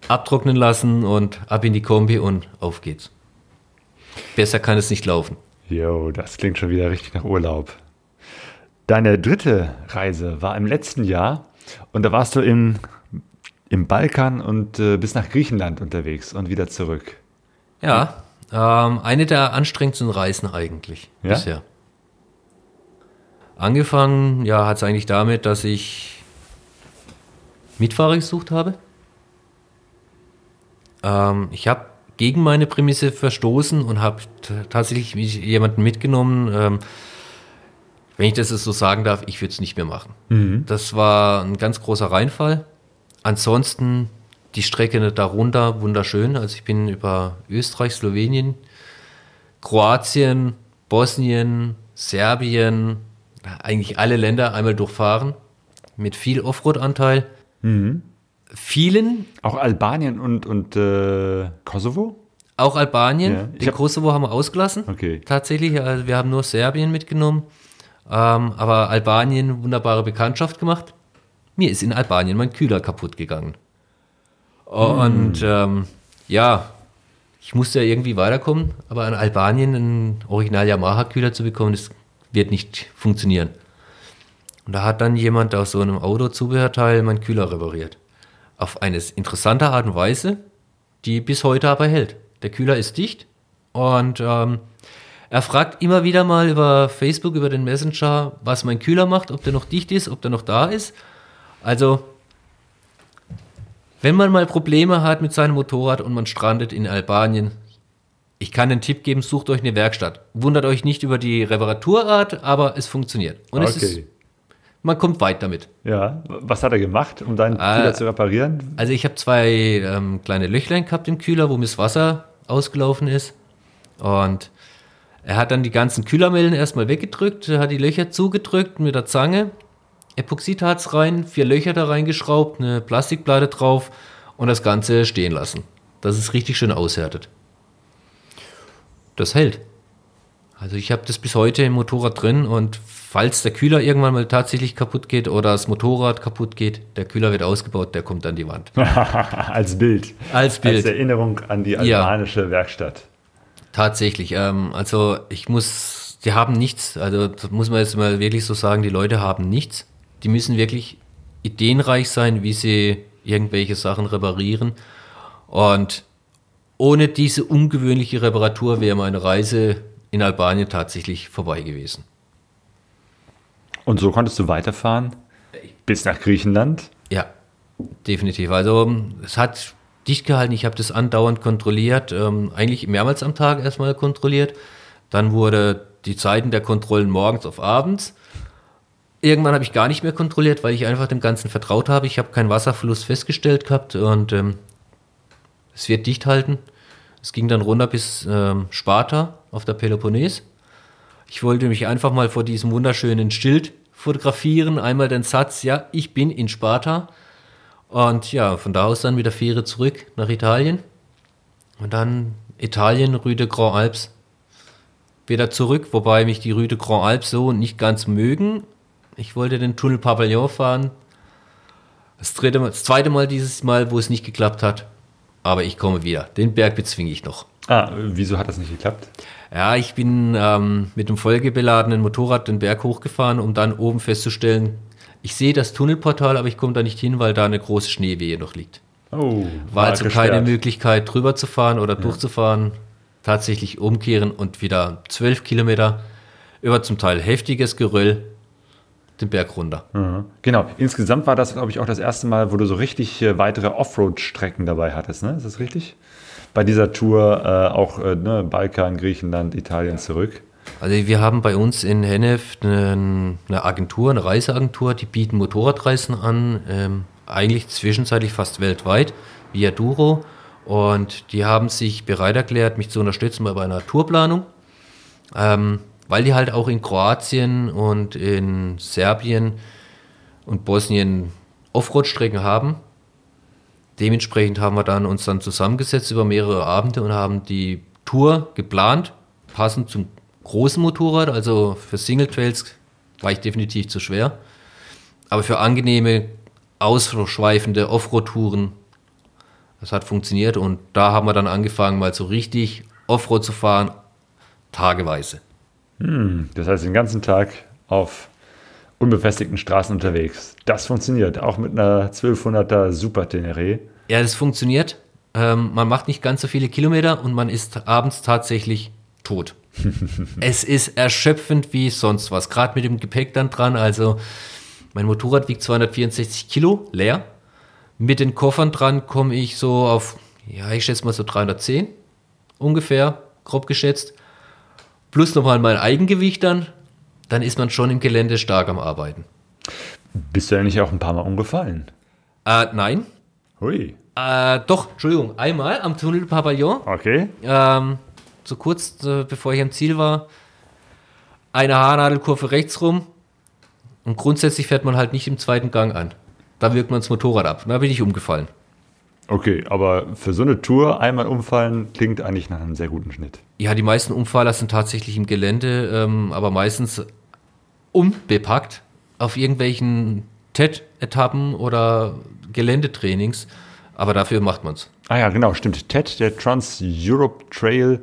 abtrocknen lassen und ab in die Kombi und auf geht's. Besser kann es nicht laufen. Jo, das klingt schon wieder richtig nach Urlaub. Deine dritte Reise war im letzten Jahr und da warst du im, im Balkan und äh, bis nach Griechenland unterwegs und wieder zurück. Ja, ähm, eine der anstrengendsten Reisen eigentlich Ja? bisher. Angefangen, ja, hat es eigentlich damit, dass ich Mitfahrer gesucht habe. Ähm, ich habe gegen meine Prämisse verstoßen und habe tatsächlich jemanden mitgenommen. Ähm, wenn ich das jetzt so sagen darf, ich würde es nicht mehr machen. Das war ein ganz großer Reinfall. Ansonsten die Strecke darunter wunderschön. Also ich bin über Österreich, Slowenien, Kroatien, Bosnien, Serbien, eigentlich alle Länder einmal durchfahren mit viel Offroad-Anteil. Vielen, Auch Albanien und, und äh, Kosovo? auch Albanien, Ja, den hab- Kosovo haben wir ausgelassen. Okay. Tatsächlich, also wir haben nur Serbien mitgenommen, ähm, aber Albanien wunderbare Bekanntschaft gemacht. Mir ist in Albanien mein Kühler kaputt gegangen. Und ähm, ja, ich musste ja irgendwie weiterkommen, aber in Albanien einen Original Yamaha-Kühler zu bekommen, das wird nicht funktionieren. Und da hat dann jemand aus so einem Autozubehörteil meinen Kühler repariert. Auf eine interessante Art und Weise, die bis heute aber hält. Der Kühler ist dicht Und ähm, er fragt immer wieder mal über Facebook, über den Messenger, was mein Kühler macht, ob der noch dicht ist, ob der noch da ist. Also, wenn man mal Probleme hat mit seinem Motorrad und man strandet in Albanien, ich kann den Tipp geben, sucht euch eine Werkstatt. Wundert euch nicht über die Reparaturart, aber es funktioniert. Und es ist, man kommt weit damit. Ja, was hat er gemacht, um deinen Ah. Kühler zu reparieren? Also ich habe zwei ähm, kleine Löchlein gehabt im Kühler, wo mir das Wasser ausgelaufen ist. Und er hat dann die ganzen Kühlermellen erstmal weggedrückt, hat die Löcher zugedrückt mit der Zange, Epoxidharz rein, vier Löcher da reingeschraubt, eine Plastikplatte drauf und das Ganze stehen lassen. Dass es richtig schön aushärtet. Das hält. Also ich habe das bis heute im Motorrad drin und falls der Kühler irgendwann mal tatsächlich kaputt geht oder das Motorrad kaputt geht, der Kühler wird ausgebaut, der kommt an die Wand. Als Bild. Als Bild. Als Erinnerung an die Ja. albanische Werkstatt. Tatsächlich. Ähm, also ich muss, die haben nichts. Also das muss man jetzt mal wirklich so sagen, die Leute haben nichts. Die müssen wirklich ideenreich sein, wie sie irgendwelche Sachen reparieren. Und ohne diese ungewöhnliche Reparatur wäre meine Reise in Albanien tatsächlich vorbei gewesen. Und so konntest du weiterfahren bis nach Griechenland. Ja, definitiv. Also es hat dicht gehalten. Ich habe das andauernd kontrolliert, ähm, eigentlich mehrmals am Tag erstmal kontrolliert. Dann wurde die Zeiten der Kontrollen morgens auf abends. Irgendwann habe ich gar nicht mehr kontrolliert, weil ich einfach dem Ganzen vertraut habe. Ich habe keinen Wasserfluss festgestellt gehabt und ähm, es wird dicht halten. Es ging dann runter bis ähm, Sparta auf der Peloponnes. Ich wollte mich einfach mal vor diesem wunderschönen Schild fotografieren. Einmal den Satz, ja, ich bin in Sparta. Und ja, von da aus dann mit der Fähre zurück nach Italien. Und dann Italien, Rue de Grand Alps. Wieder zurück, wobei mich die Rue de Grand Alps so nicht ganz mögen. Ich wollte den Tunnel Pavillon fahren. Das, dritte Mal, das zweite Mal dieses Mal, wo es nicht geklappt hat. Aber ich komme wieder. Den Berg bezwinge ich noch. Ah, wieso hat das nicht geklappt? Ja, ich bin ähm, mit dem vollgebeladenen Motorrad den Berg hochgefahren, um dann oben festzustellen, ich sehe das Tunnelportal, aber ich komme da nicht hin, weil da eine große Schneewehe noch liegt. Oh, War also keine gesperrt. Möglichkeit, drüber zu fahren oder durchzufahren. Tatsächlich umkehren und wieder zwölf Kilometer über zum Teil heftiges Geröll den Berg runter. Mhm. Genau. Insgesamt war das, glaube ich, auch das erste Mal, wo du so richtig äh, weitere Offroad-Strecken dabei hattest, ne? Ist das richtig? Bei dieser Tour äh, auch äh, ne, Balkan, Griechenland, Italien zurück. Also wir haben bei uns in Hennef eine, eine Agentur, eine Reiseagentur, die bieten Motorradreisen an, ähm, eigentlich zwischenzeitlich fast weltweit, via Duro. Und die haben sich bereit erklärt, mich zu unterstützen bei einer Tourplanung, ähm, weil die halt auch in Kroatien und in Serbien und Bosnien Offroad-Strecken haben. Dementsprechend haben wir dann uns dann zusammengesetzt über mehrere Abende und haben die Tour geplant, passend zum großen Motorrad. Also für Single Trails war ich definitiv zu schwer. Aber für angenehme, ausschweifende Offroad-Touren, das hat funktioniert. Und da haben wir dann angefangen, mal so richtig Offroad zu fahren, tageweise. Das heißt, den ganzen Tag auf unbefestigten Straßen unterwegs. Das funktioniert, auch mit einer 1200er Super Tenere. Ja, das funktioniert. Ähm, man macht nicht ganz so viele Kilometer und man ist abends tatsächlich tot. es ist erschöpfend wie sonst was. Gerade mit dem Gepäck dann dran. Also mein Motorrad wiegt 264 Kilo leer. Mit den Koffern dran komme ich so auf, ja, ich schätze mal so 310 ungefähr, grob geschätzt. Plus nochmal mein Eigengewicht dann. Dann ist man schon im Gelände stark am Arbeiten. Bist du eigentlich auch ein paar Mal umgefallen? Äh, nein. Hui. Äh, doch, Entschuldigung, einmal am Tunnel Pavillon. Okay. Ähm, so kurz äh, bevor ich am Ziel war, eine Haarnadelkurve rechts rum. Und grundsätzlich fährt man halt nicht im zweiten Gang an. Da wirkt man das Motorrad ab. Da bin ich umgefallen. Okay, aber für so eine Tour einmal umfallen klingt eigentlich nach einem sehr guten Schnitt. Ja, die meisten Umfaller sind tatsächlich im Gelände, ähm, aber meistens unbepackt auf irgendwelchen TED-Etappen oder Geländetrainings. Aber dafür macht man es. Ah ja, genau, stimmt. TED, der Trans-Europe Trail,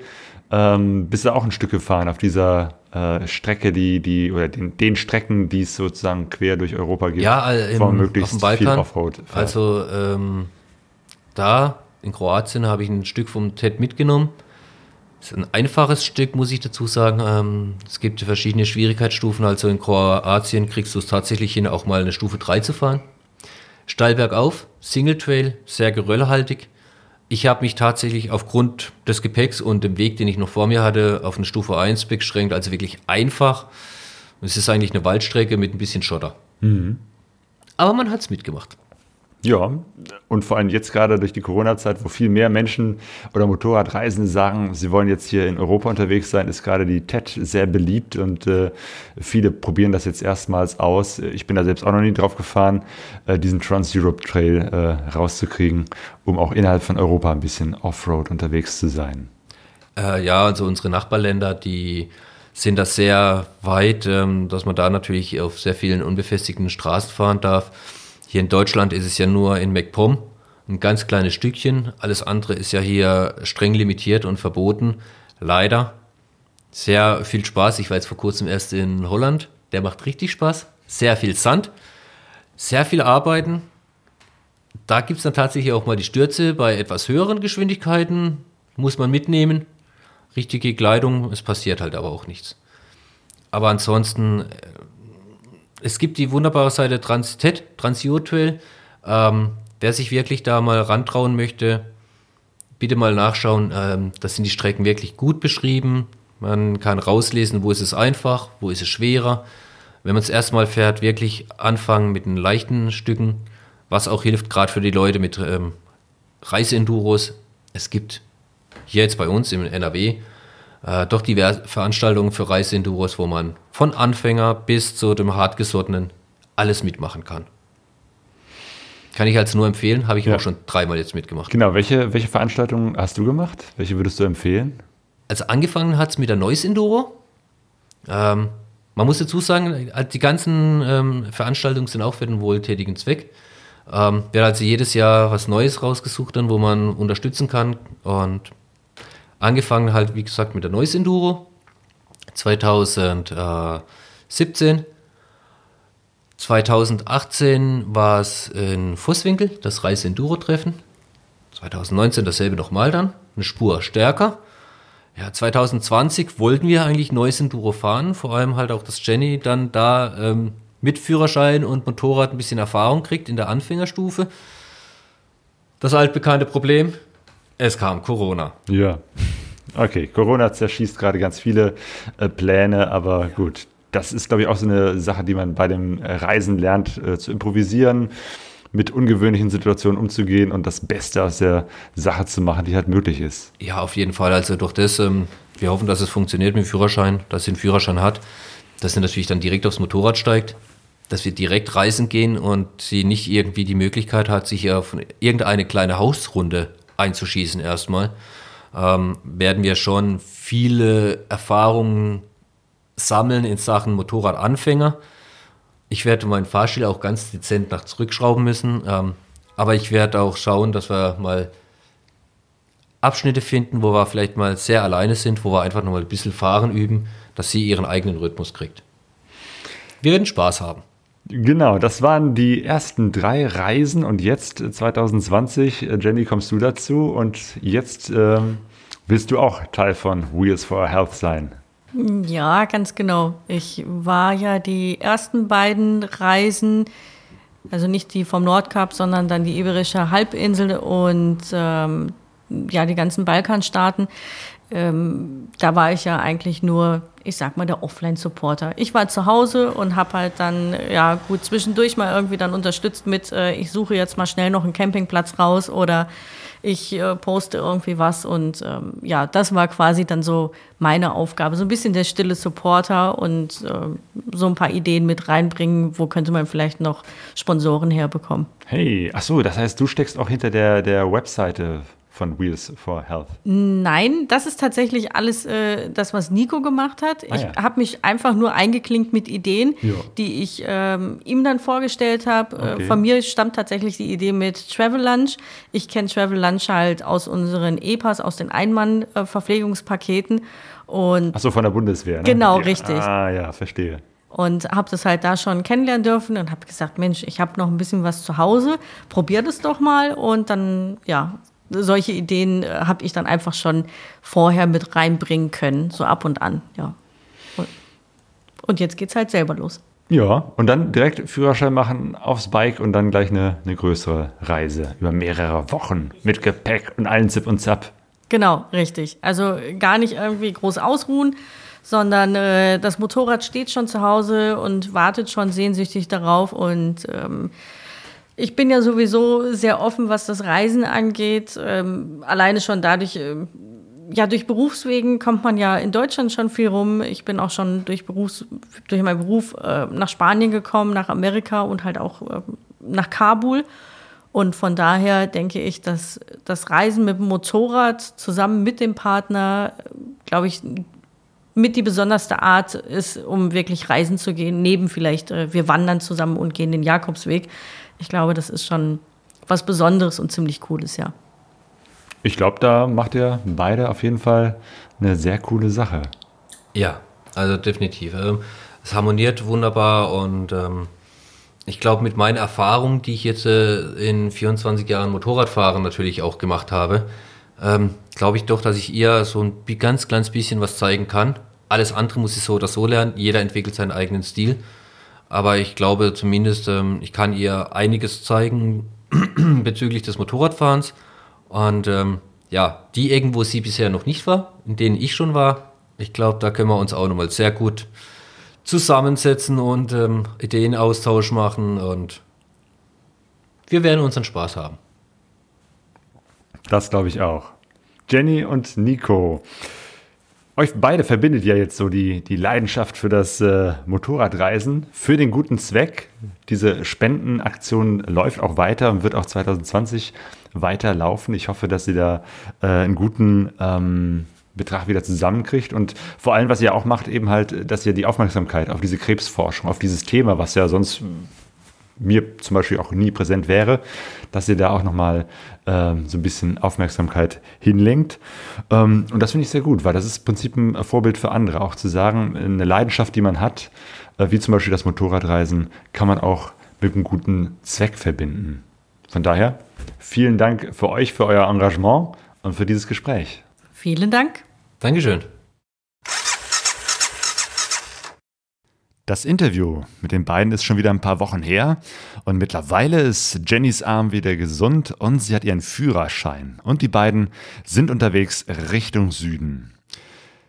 ähm, bist du auch ein Stück gefahren auf dieser äh, Strecke, die, die, oder den, den Strecken, die es sozusagen quer durch Europa gibt. Ja, äh, im, auf möglichst dem Balkan. viel Offroad fährt. Also ähm, da in Kroatien habe ich ein Stück vom TED mitgenommen. Es ist ein einfaches Stück, muss ich dazu sagen. Ähm, es gibt verschiedene Schwierigkeitsstufen. Also in Kroatien kriegst du es tatsächlich hin, auch mal eine Stufe 3 zu fahren. Steil bergauf, Single Trail, sehr geröllhaltig. Ich habe mich tatsächlich aufgrund des Gepäcks und dem Weg, den ich noch vor mir hatte, auf eine Stufe 1 beschränkt. Also wirklich einfach. Es ist eigentlich eine Waldstrecke mit ein bisschen Schotter. Aber man hat es mitgemacht. Ja, und vor allem jetzt gerade durch die Corona-Zeit, wo viel mehr Menschen oder Motorradreisende sagen, sie wollen jetzt hier in Europa unterwegs sein, ist gerade die TED sehr beliebt und äh, viele probieren das jetzt erstmals aus. Ich bin da selbst auch noch nie drauf gefahren, äh, diesen Trans-Europe Trail äh, rauszukriegen, um auch innerhalb von Europa ein bisschen Offroad unterwegs zu sein. Äh, ja, also unsere Nachbarländer, die sind das sehr weit, ähm, dass man da natürlich auf sehr vielen unbefestigten Straßen fahren darf. Hier in Deutschland ist es ja nur in MacPom ein ganz kleines Stückchen. Alles andere ist ja hier streng limitiert und verboten. Leider. Sehr viel Spaß. Ich war jetzt vor kurzem erst in Holland. Der macht richtig Spaß. Sehr viel Sand. Sehr viel Arbeiten. Da gibt es dann tatsächlich auch mal die Stürze bei etwas höheren Geschwindigkeiten. Muss man mitnehmen. Richtige Kleidung. Es passiert halt aber auch nichts. Aber ansonsten äh, es gibt die wunderbare Seite Transit, Transio-Trail. Ähm, wer sich wirklich da mal rantrauen möchte, bitte mal nachschauen. Ähm, das sind die Strecken wirklich gut beschrieben. Man kann rauslesen, wo ist es einfach, wo ist es schwerer. Wenn man es erstmal fährt, wirklich anfangen mit den leichten Stücken, was auch hilft, gerade für die Leute mit ähm, Reiseenduros. Es gibt hier jetzt bei uns im NRW äh, doch diverse Veranstaltungen für Reiseenduros, wo man von Anfänger bis zu dem hartgesottenen alles mitmachen kann. Kann ich also nur empfehlen, habe ich Ja. auch schon dreimal jetzt mitgemacht. Genau, welche, welche Veranstaltungen hast du gemacht? Welche würdest du empfehlen? Also angefangen hat es mit der Neues Enduro. Ähm, man muss dazu sagen, die ganzen ähm, Veranstaltungen sind auch für den wohltätigen Zweck. Ähm, wird also jedes Jahr was Neues rausgesucht, dann, wo man unterstützen kann. Und angefangen halt, wie gesagt, mit der Neues Enduro 2017. 2018 war es in Fußwinkel, das Reise-Enduro-Treffen. 2019 dasselbe nochmal dann, eine Spur stärker. Ja, 2020 wollten wir eigentlich neues Enduro fahren, vor allem halt auch, dass Jenny dann da ähm, mit Führerschein und Motorrad ein bisschen Erfahrung kriegt in der Anfängerstufe. Das altbekannte Problem, es kam Corona. Ja. Okay, Corona zerschießt gerade ganz viele äh, Pläne, aber gut. Das ist, glaube ich, auch so eine Sache, die man bei dem Reisen lernt, äh, zu improvisieren, mit ungewöhnlichen Situationen umzugehen und das Beste aus der Sache zu machen, die halt möglich ist. Ja, auf jeden Fall. Also durch das, ähm, wir hoffen, dass es funktioniert mit dem Führerschein, dass sie einen Führerschein hat, dass sie natürlich dann direkt aufs Motorrad steigt, dass wir direkt reisen gehen und sie nicht irgendwie die Möglichkeit hat, sich auf irgendeine kleine Hausrunde einzuschießen erstmal, ähm, werden wir schon viele Erfahrungen sammeln in Sachen Motorradanfänger. Ich werde meinen Fahrstil auch ganz dezent nach zurückschrauben müssen, ähm, aber ich werde auch schauen, dass wir mal Abschnitte finden, wo wir vielleicht mal sehr alleine sind, wo wir einfach noch mal ein bisschen fahren üben, dass sie ihren eigenen Rhythmus kriegt. Wir werden Spaß haben. Genau, das waren die ersten drei Reisen und jetzt äh, 2020, äh, Jenny, kommst du dazu und jetzt ähm, willst du auch Teil von Wheels for Health sein. Ja, ganz genau. Ich war ja die ersten beiden Reisen, also nicht die vom Nordkap, sondern dann die Iberische Halbinsel und ähm, ja, die ganzen Balkanstaaten. Ähm, da war ich ja eigentlich nur, ich sag mal, der Offline-Supporter. Ich war zu Hause und habe halt dann, ja gut, zwischendurch mal irgendwie dann unterstützt mit, äh, ich suche jetzt mal schnell noch einen Campingplatz raus oder ich äh, poste irgendwie was und ähm, ja, das war quasi dann so meine Aufgabe. So ein bisschen der stille Supporter und ähm, so ein paar Ideen mit reinbringen, wo könnte man vielleicht noch Sponsoren herbekommen. Hey, ach so, das heißt, du steckst auch hinter der, der Webseite von Wheels for Health. Nein, das ist tatsächlich alles äh, das, was Nico gemacht hat. Ah, ich ja. habe mich einfach nur eingeklinkt mit Ideen, Ja. die ich ähm, ihm dann vorgestellt habe. Okay. Äh, von mir stammt tatsächlich die Idee mit Travel Lunch. Ich kenne Travel Lunch halt aus unseren EPAs, aus den Einmann-Verpflegungspaketen. Und Ach so, von der Bundeswehr, ne? Genau, ja. richtig. Ah, ja, verstehe. und habe das halt da schon kennenlernen dürfen und habe gesagt, Mensch, ich habe noch ein bisschen was zu Hause, probier das doch mal und dann ja, solche Ideen äh, habe ich dann einfach schon vorher mit reinbringen können, so ab und an, ja. Und, und jetzt geht's halt selber los. Ja, und dann direkt Führerschein machen aufs Bike und dann gleich eine, eine größere Reise über mehrere Wochen mit Gepäck und allen Zip und Zap. Genau, richtig. Also gar nicht irgendwie groß ausruhen, sondern äh, das Motorrad steht schon zu Hause und wartet schon sehnsüchtig darauf. Und ähm, ich bin ja sowieso sehr offen, was das Reisen angeht. Ähm, alleine schon dadurch, äh, ja, durch Berufswegen kommt man ja in Deutschland schon viel rum. Ich bin auch schon durch, Berufs-, durch meinen Beruf äh, nach Spanien gekommen, nach Amerika und halt auch äh, nach Kabul. Und von daher denke ich, dass das Reisen mit dem Motorrad zusammen mit dem Partner, glaube ich, mit die besonderste Art ist, um wirklich reisen zu gehen. Neben vielleicht, äh, wir wandern zusammen und gehen den Jakobsweg. Ich glaube, das ist schon was Besonderes und ziemlich Cooles, ja. Ich glaube, da macht ihr beide auf jeden Fall eine sehr coole Sache. Ja, also definitiv. Ähm, es harmoniert wunderbar und ähm, ich glaube, mit meinen Erfahrungen, die ich jetzt äh, in 24 Jahren Motorradfahren natürlich auch gemacht habe, ähm, glaube ich doch, dass ich ihr so ein ganz kleines bisschen was zeigen kann. Alles andere muss ich so oder so lernen. Jeder entwickelt seinen eigenen Stil. Aber ich glaube zumindest, ähm, ich kann ihr einiges zeigen bezüglich des Motorradfahrens. Und ähm, ja, die irgendwo sie bisher noch nicht war, in denen ich schon war, ich glaube, da können wir uns auch nochmal sehr gut zusammensetzen und ähm, Ideenaustausch machen und wir werden unseren Spaß haben. Das glaube ich auch. Jenny und Nico. Euch beide verbindet ja jetzt so die, die Leidenschaft für das äh, Motorradreisen, für den guten Zweck. Diese Spendenaktion läuft auch weiter und wird auch 2020 weiterlaufen. Ich hoffe, dass sie da äh, einen guten ähm, Betrag wieder zusammenkriegt und vor allem, was ihr auch macht, eben halt, dass ihr die Aufmerksamkeit auf diese Krebsforschung, auf dieses Thema, was ja sonst mir zum Beispiel auch nie präsent wäre, dass ihr da auch nochmal ähm, so ein bisschen Aufmerksamkeit hinlenkt. Ähm, und das finde ich sehr gut, weil das ist im Prinzip ein Vorbild für andere, auch zu sagen, eine Leidenschaft, die man hat, äh, wie zum Beispiel das Motorradreisen, kann man auch mit einem guten Zweck verbinden. Von daher, vielen Dank für euch, für euer Engagement und für dieses Gespräch. Vielen Dank. Dankeschön. Das Interview mit den beiden ist schon wieder ein paar Wochen her und mittlerweile ist Jennys Arm wieder gesund und sie hat ihren Führerschein und die beiden sind unterwegs Richtung Süden.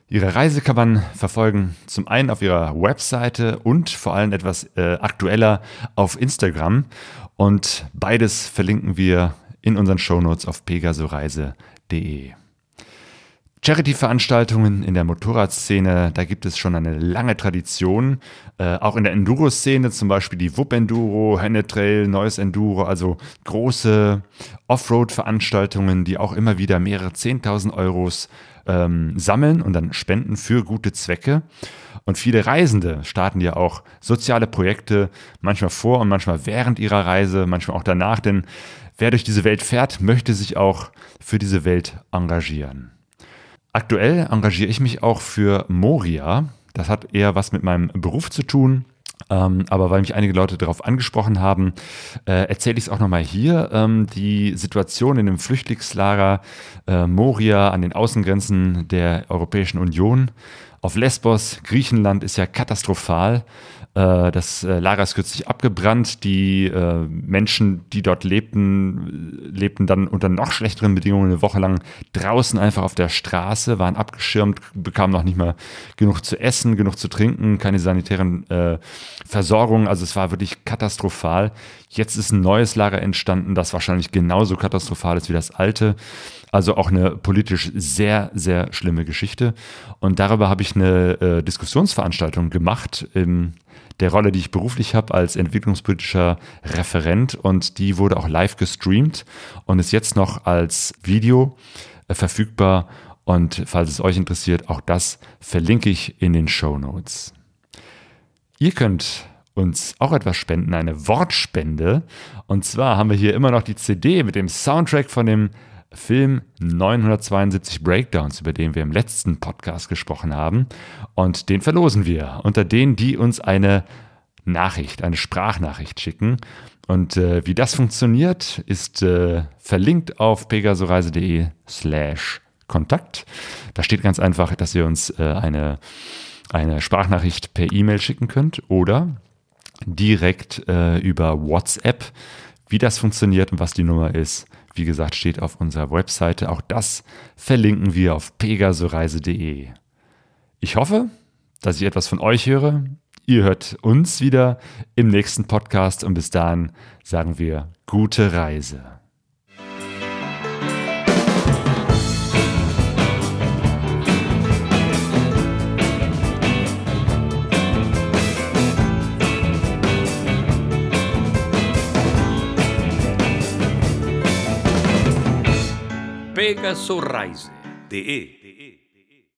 Ihre Reise kann man verfolgen, zum einen auf ihrer Webseite und vor allem etwas äh, aktueller auf Instagram und beides verlinken wir in unseren Shownotes auf pegasoreise.de. Charity-Veranstaltungen in der Motorradszene, da gibt es schon eine lange Tradition. Äh, auch in der Enduro-Szene, zum Beispiel die Wupp Enduro, Henne Trail, Neues Enduro, also große Offroad-Veranstaltungen, die auch immer wieder mehrere 10.000 Euros ähm, sammeln und dann spenden für gute Zwecke. Und viele Reisende starten ja auch soziale Projekte, manchmal vor und manchmal während ihrer Reise, manchmal auch danach, denn wer durch diese Welt fährt, möchte sich auch für diese Welt engagieren. Aktuell engagiere ich mich auch für Moria. Das hat eher was mit meinem Beruf zu tun. Ähm, aber weil mich einige Leute darauf angesprochen haben, äh, erzähle ich es auch nochmal hier. Ähm, die Situation in dem Flüchtlingslager äh, Moria an den Außengrenzen der Europäischen Union auf Lesbos, Griechenland, ist ja katastrophal. Äh, das äh, Lager ist kürzlich abgebrannt. Die äh, Menschen, die dort lebten, lebten dann unter noch schlechteren Bedingungen eine Woche lang draußen einfach auf der Straße, waren abgeschirmt, bekamen noch nicht mal genug zu essen, genug zu trinken, keine sanitären äh, Versorgung. Also es war wirklich katastrophal. Jetzt ist ein neues Lager entstanden, das wahrscheinlich genauso katastrophal ist wie das alte. Also auch eine politisch sehr, sehr schlimme Geschichte. Und darüber habe ich eine äh, Diskussionsveranstaltung gemacht im der Rolle, die ich beruflich habe als entwicklungspolitischer Referent und die wurde auch live gestreamt und ist jetzt noch als Video äh, verfügbar und falls es euch interessiert, auch das verlinke ich in den Show Notes. Ihr könnt uns auch etwas spenden, eine Wortspende. Und zwar haben wir hier immer noch die CD mit dem Soundtrack von dem Film 972 Breakdowns, über den wir im letzten Podcast gesprochen haben. Und den verlosen wir unter denen, die uns eine Nachricht, eine Sprachnachricht schicken. Und äh, wie das funktioniert, ist äh, verlinkt auf pegasoreise.de slash Kontakt. Da steht ganz einfach, dass ihr uns äh, eine, eine Sprachnachricht per E-Mail schicken könnt oder direkt äh, über WhatsApp. Wie das funktioniert und was die Nummer ist, wie gesagt, steht auf unserer Webseite. Auch das verlinken wir auf pegasoreise.de. Ich hoffe, dass ich etwas von euch höre. Ihr hört uns wieder im nächsten Podcast und bis dahin sagen wir gute Reise. Pegaso Reise.de